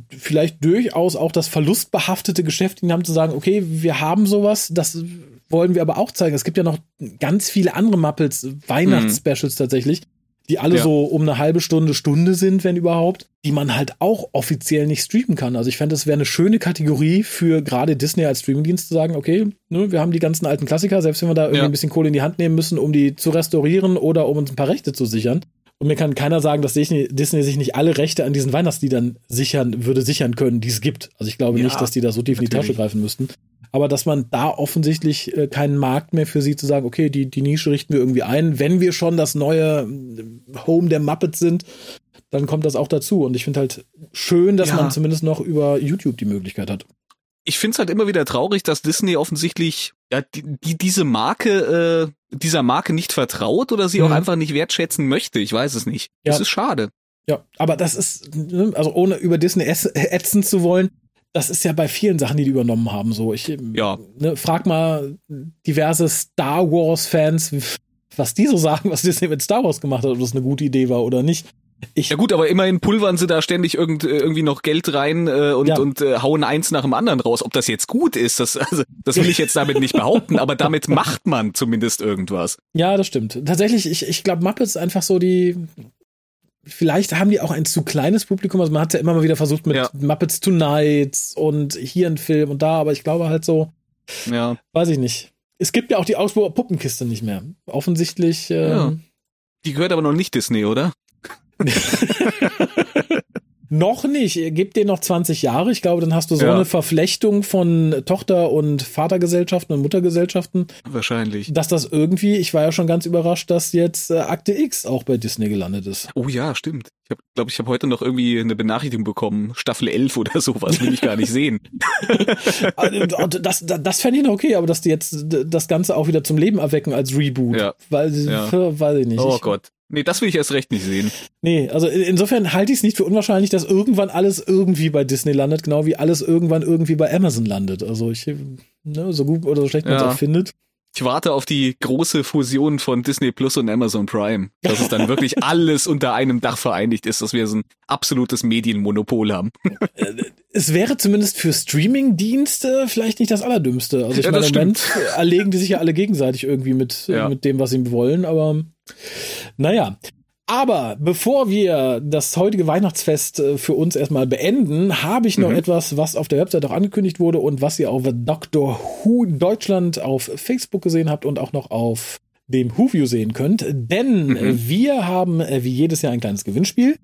vielleicht durchaus auch das verlustbehaftete Geschäft in haben zu sagen, okay, wir haben sowas, das wollen wir aber auch zeigen. Es gibt ja noch ganz viele andere Muppets, Weihnachtsspecials tatsächlich, die alle Ja. so um eine halbe Stunde, Stunde sind, wenn überhaupt, die man halt auch offiziell nicht streamen kann. Also ich fände, es wäre eine schöne Kategorie für gerade Disney als Streamingdienst zu sagen, okay, ne, wir haben die ganzen alten Klassiker, selbst wenn wir da irgendwie Ja. ein bisschen Kohle in die Hand nehmen müssen, um die zu restaurieren oder um uns ein paar Rechte zu sichern. Und mir kann keiner sagen, dass Disney, Disney sich nicht alle Rechte an diesen Weihnachtsliedern sichern, würde sichern können, die es gibt. Also ich glaube Ja, nicht, dass die da so tief in die Tasche natürlich. greifen müssten. Aber dass man da offensichtlich äh, keinen Markt mehr für sie zu sagen, okay, die, die Nische richten wir irgendwie ein. Wenn wir schon das neue äh, Home der Muppets sind, dann kommt das auch dazu. Und ich finde halt schön, dass Ja. man zumindest noch über YouTube die Möglichkeit hat. ich finde es halt immer wieder traurig, dass Disney offensichtlich ja, die, die diese Marke, äh, dieser Marke nicht vertraut oder sie auch Mhm. einfach nicht wertschätzen möchte. Ich weiß es nicht. Ja. Das ist schade. Ja, aber das ist, ne, also ohne über Disney ätzen zu wollen, das ist ja bei vielen Sachen, die die übernommen haben, so. Ich Ja. ne, frag mal diverse Star Wars-Fans, was die so sagen, was Disney mit Star Wars gemacht hat, ob das eine gute Idee war oder nicht. Ich, Ja gut, aber immerhin pulvern sie da ständig irgend, äh, irgendwie noch Geld rein äh, und, Ja. und äh, hauen eins nach dem anderen raus. Ob das jetzt gut ist, das, also, das will ich jetzt damit nicht behaupten, aber damit macht man zumindest irgendwas. Ja, das stimmt. Tatsächlich, ich, ich glaube, Muppets ist einfach so die. Vielleicht haben die auch ein zu kleines Publikum. Also man hat ja immer mal wieder versucht mit Ja. Muppets Tonight und hier ein Film und da, aber ich glaube halt so, Ja. Weiß ich nicht. Es gibt ja auch die Augsburger Puppenkiste nicht mehr. Offensichtlich. Ähm, Ja. Die gehört aber noch nicht Disney, oder? Noch nicht. Gib dir noch 20 Jahre. Ich glaube, dann hast du so Ja. eine Verflechtung von Tochter- und Vatergesellschaften und Muttergesellschaften, Wahrscheinlich. dass das irgendwie, ich war ja schon ganz überrascht, dass jetzt äh, Akte X auch bei Disney gelandet ist. Oh ja, stimmt. Ich glaube, glaub, ich habe heute noch irgendwie eine Benachrichtigung bekommen. Staffel 11 oder sowas will ich gar nicht sehen. Also, das, das, das fände ich noch okay, aber dass die jetzt das Ganze auch wieder zum Leben erwecken als Reboot. Ja. Weil, Ja. weiß ich nicht. Oh ich, Gott. Nee, das will ich erst recht nicht sehen. Nee, also in- insofern halte ich es nicht für unwahrscheinlich, dass irgendwann alles irgendwie bei Disney landet, genau wie alles irgendwann irgendwie bei Amazon landet. Also ich, ne, so gut oder so schlecht man es Ja. auch findet. Ich warte auf die große Fusion von Disney Plus und Amazon Prime. Dass es dann wirklich alles unter einem Dach vereinigt ist, dass wir so ein absolutes Medienmonopol haben. Es wäre zumindest für Streaming-Dienste vielleicht nicht das Allerdümmste. Also ich Ja, meine, im Moment erlegen die sich ja alle gegenseitig irgendwie mit, Ja. mit dem, was sie wollen, aber naja. Aber bevor wir das heutige Weihnachtsfest äh, für uns erstmal beenden, habe ich noch Mhm. etwas, was auf der Website auch angekündigt wurde und was ihr auf Dr. Who Deutschland auf Facebook gesehen habt und auch noch auf dem WhoView sehen könnt. Denn Mhm. wir haben äh, wie jedes Jahr ein kleines Gewinnspiel.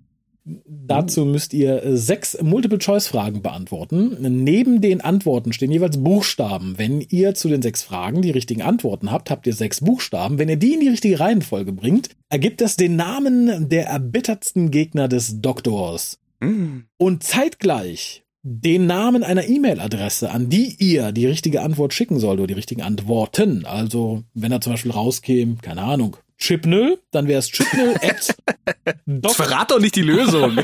Dazu müsst ihr äh, sechs Multiple-Choice-Fragen beantworten. Neben den Antworten stehen jeweils Buchstaben. Wenn ihr zu den sechs Fragen die richtigen Antworten habt, habt ihr sechs Buchstaben. Wenn ihr die in die richtige Reihenfolge bringt, ergibt das den Namen der erbittertsten Gegner des Doktors. Hm. Und zeitgleich den Namen einer E-Mail-Adresse, an die ihr die richtige Antwort schicken sollt oder die richtigen Antworten. Also, wenn er zum Beispiel rauskäme, keine Ahnung, Chipnell, dann wäre es Chipnell at verrat doch nicht die Lösung.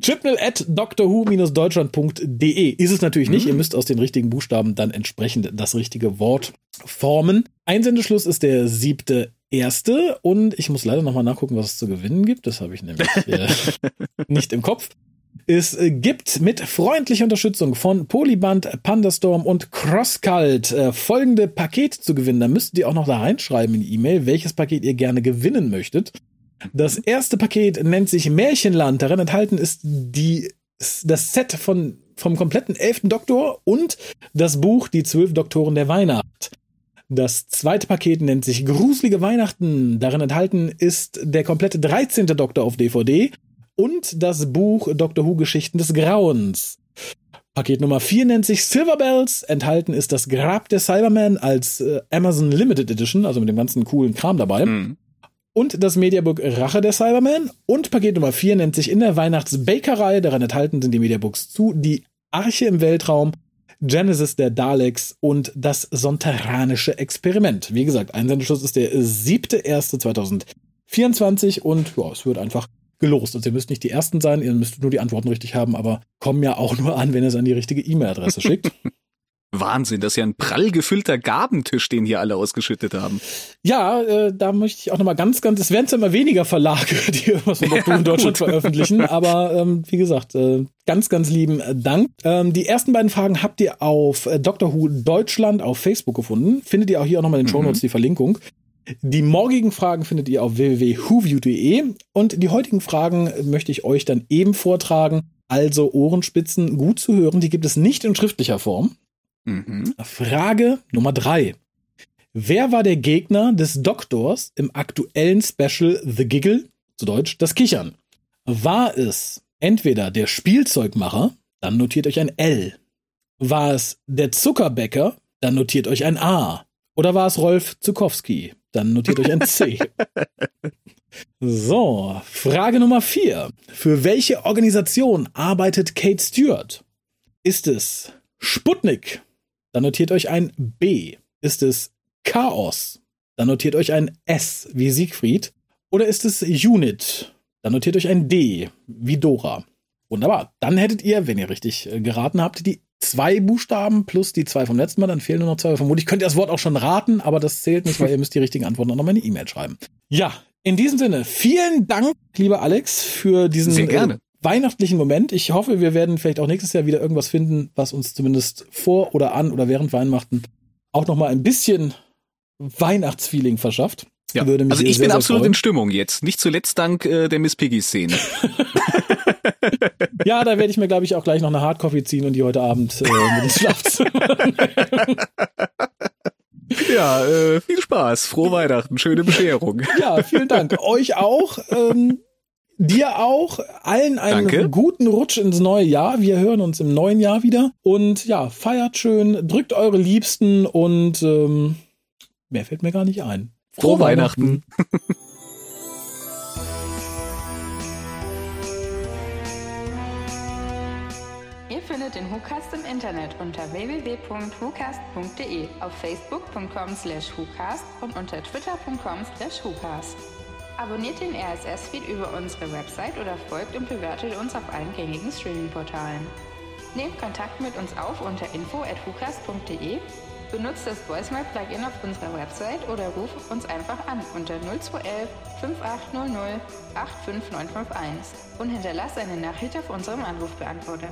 Chipnell at drwho-deutschland.de ist es natürlich nicht. Ihr müsst aus den richtigen Buchstaben dann entsprechend das richtige Wort formen. Einsendeschluss ist der siebte erste und ich muss leider nochmal nachgucken, was es zu gewinnen gibt. Das habe ich nämlich äh, nicht im Kopf. Es äh, gibt mit freundlicher Unterstützung von Polyband, Pandastorm und Crosscult äh, folgende Pakete zu gewinnen. Da müsst ihr auch noch da reinschreiben in die E-Mail, welches Paket ihr gerne gewinnen möchtet. Das erste Paket nennt sich Märchenland. Darin enthalten ist die, das Set von, vom kompletten elften Doktor und das Buch Die zwölf Doktoren der Weihnacht. Das zweite Paket nennt sich Gruselige Weihnachten. Darin enthalten ist der komplette 13. Doktor auf DVD und das Buch Doctor Who Geschichten des Grauens. Paket Nummer 4 nennt sich Silver Bells. Enthalten ist das Grab der Cyberman als äh, Amazon Limited Edition, also mit dem ganzen coolen Kram dabei. Hm. Und das Mediabook Rache der Cyberman. Und Paket Nummer 4 nennt sich in der Weihnachtsbakerei. Daran enthalten sind die Mediabooks zu Die Arche im Weltraum, Genesis der Daleks und das Sonterranische Experiment. Wie gesagt, Einsendeschluss ist der 7.1.2024 und ja, es wird einfach gelost. Also ihr müsst nicht die Ersten sein, ihr müsst nur die Antworten richtig haben, aber kommen ja auch nur an, wenn ihr es an die richtige E-Mail-Adresse schickt. Wahnsinn, das ist ja ein prall gefüllter Gabentisch, den hier alle ausgeschüttet haben. Ja, äh, da möchte ich auch nochmal ganz, ganz, es werden zwar immer weniger Verlage, die irgendwas von Doktor Who in Deutschland veröffentlichen, aber ähm, wie gesagt, äh, ganz, ganz lieben Dank. Ähm, die ersten beiden Fragen habt ihr auf äh, Doctor Who Deutschland auf Facebook gefunden. Findet ihr auch hier auch nochmal in den Show Notes die Verlinkung. Die morgigen Fragen findet ihr auf www.whoview.de und die heutigen Fragen möchte ich euch dann eben vortragen. Also Ohrenspitzen gut zu hören, die gibt es nicht in schriftlicher Form. Mhm. Frage Nummer drei. Wer war der Gegner des Doktors im aktuellen Special The Giggle, zu Deutsch das Kichern? War es entweder der Spielzeugmacher, dann notiert euch ein L. War es der Zuckerbäcker, dann notiert euch ein A. Oder war es Rolf Zukowski, dann notiert euch ein C. So, Frage Nummer vier. Für welche Organisation arbeitet Kate Stewart? Ist es Sputnik? Dann notiert euch ein B. Ist es Chaos? Dann notiert euch ein S wie Siegfried. Oder ist es Unit? Dann notiert euch ein D wie Dora. Wunderbar. Dann hättet ihr, wenn ihr richtig äh, geraten habt, die zwei Buchstaben plus die zwei vom letzten Mal. Dann fehlen nur noch zwei. Vermutlich könnt ihr das Wort auch schon raten, aber das zählt nicht, weil ihr müsst die richtigen Antworten auch noch mal in die E-Mail schreiben. Ja, in diesem Sinne, vielen Dank, lieber Alex, für diesen. Äh, weihnachtlichen Moment. Ich hoffe, wir werden vielleicht auch nächstes Jahr wieder irgendwas finden, was uns zumindest vor oder an oder während Weihnachten auch noch mal ein bisschen Weihnachtsfeeling verschafft. Ja. Also ich bin absolut freuen. in Stimmung jetzt. Nicht zuletzt dank äh, der Miss Piggy-Szene. Ja, da werde ich mir, glaube ich, auch gleich noch eine Hardcoffee ziehen und die heute Abend äh, mit ins Schlafzimmer. ja, äh, viel Spaß. Frohe Weihnachten. Schöne Bescherung. ja, vielen Dank. Euch auch. Ähm, dir auch. Allen einen Danke. guten Rutsch ins neue Jahr. Wir hören uns im neuen Jahr wieder. Und ja, feiert schön, drückt eure Liebsten und ähm, mehr fällt mir gar nicht ein. Frohe Weihnachten. Ihr findet den WhoCast im Internet unter www.whocast.de, auf facebook.com slash WhoCast und unter twitter.com slash WhoCast. Abonniert den RSS-Feed über unsere Website oder folgt und bewertet uns auf allen gängigen Streaming-Portalen. Nehmt Kontakt mit uns auf unter info.whocast.de, benutzt das Voicemail-Plugin auf unserer Website oder ruft uns einfach an unter 0211 5800 85951 und hinterlasst eine Nachricht auf unserem Anrufbeantworter.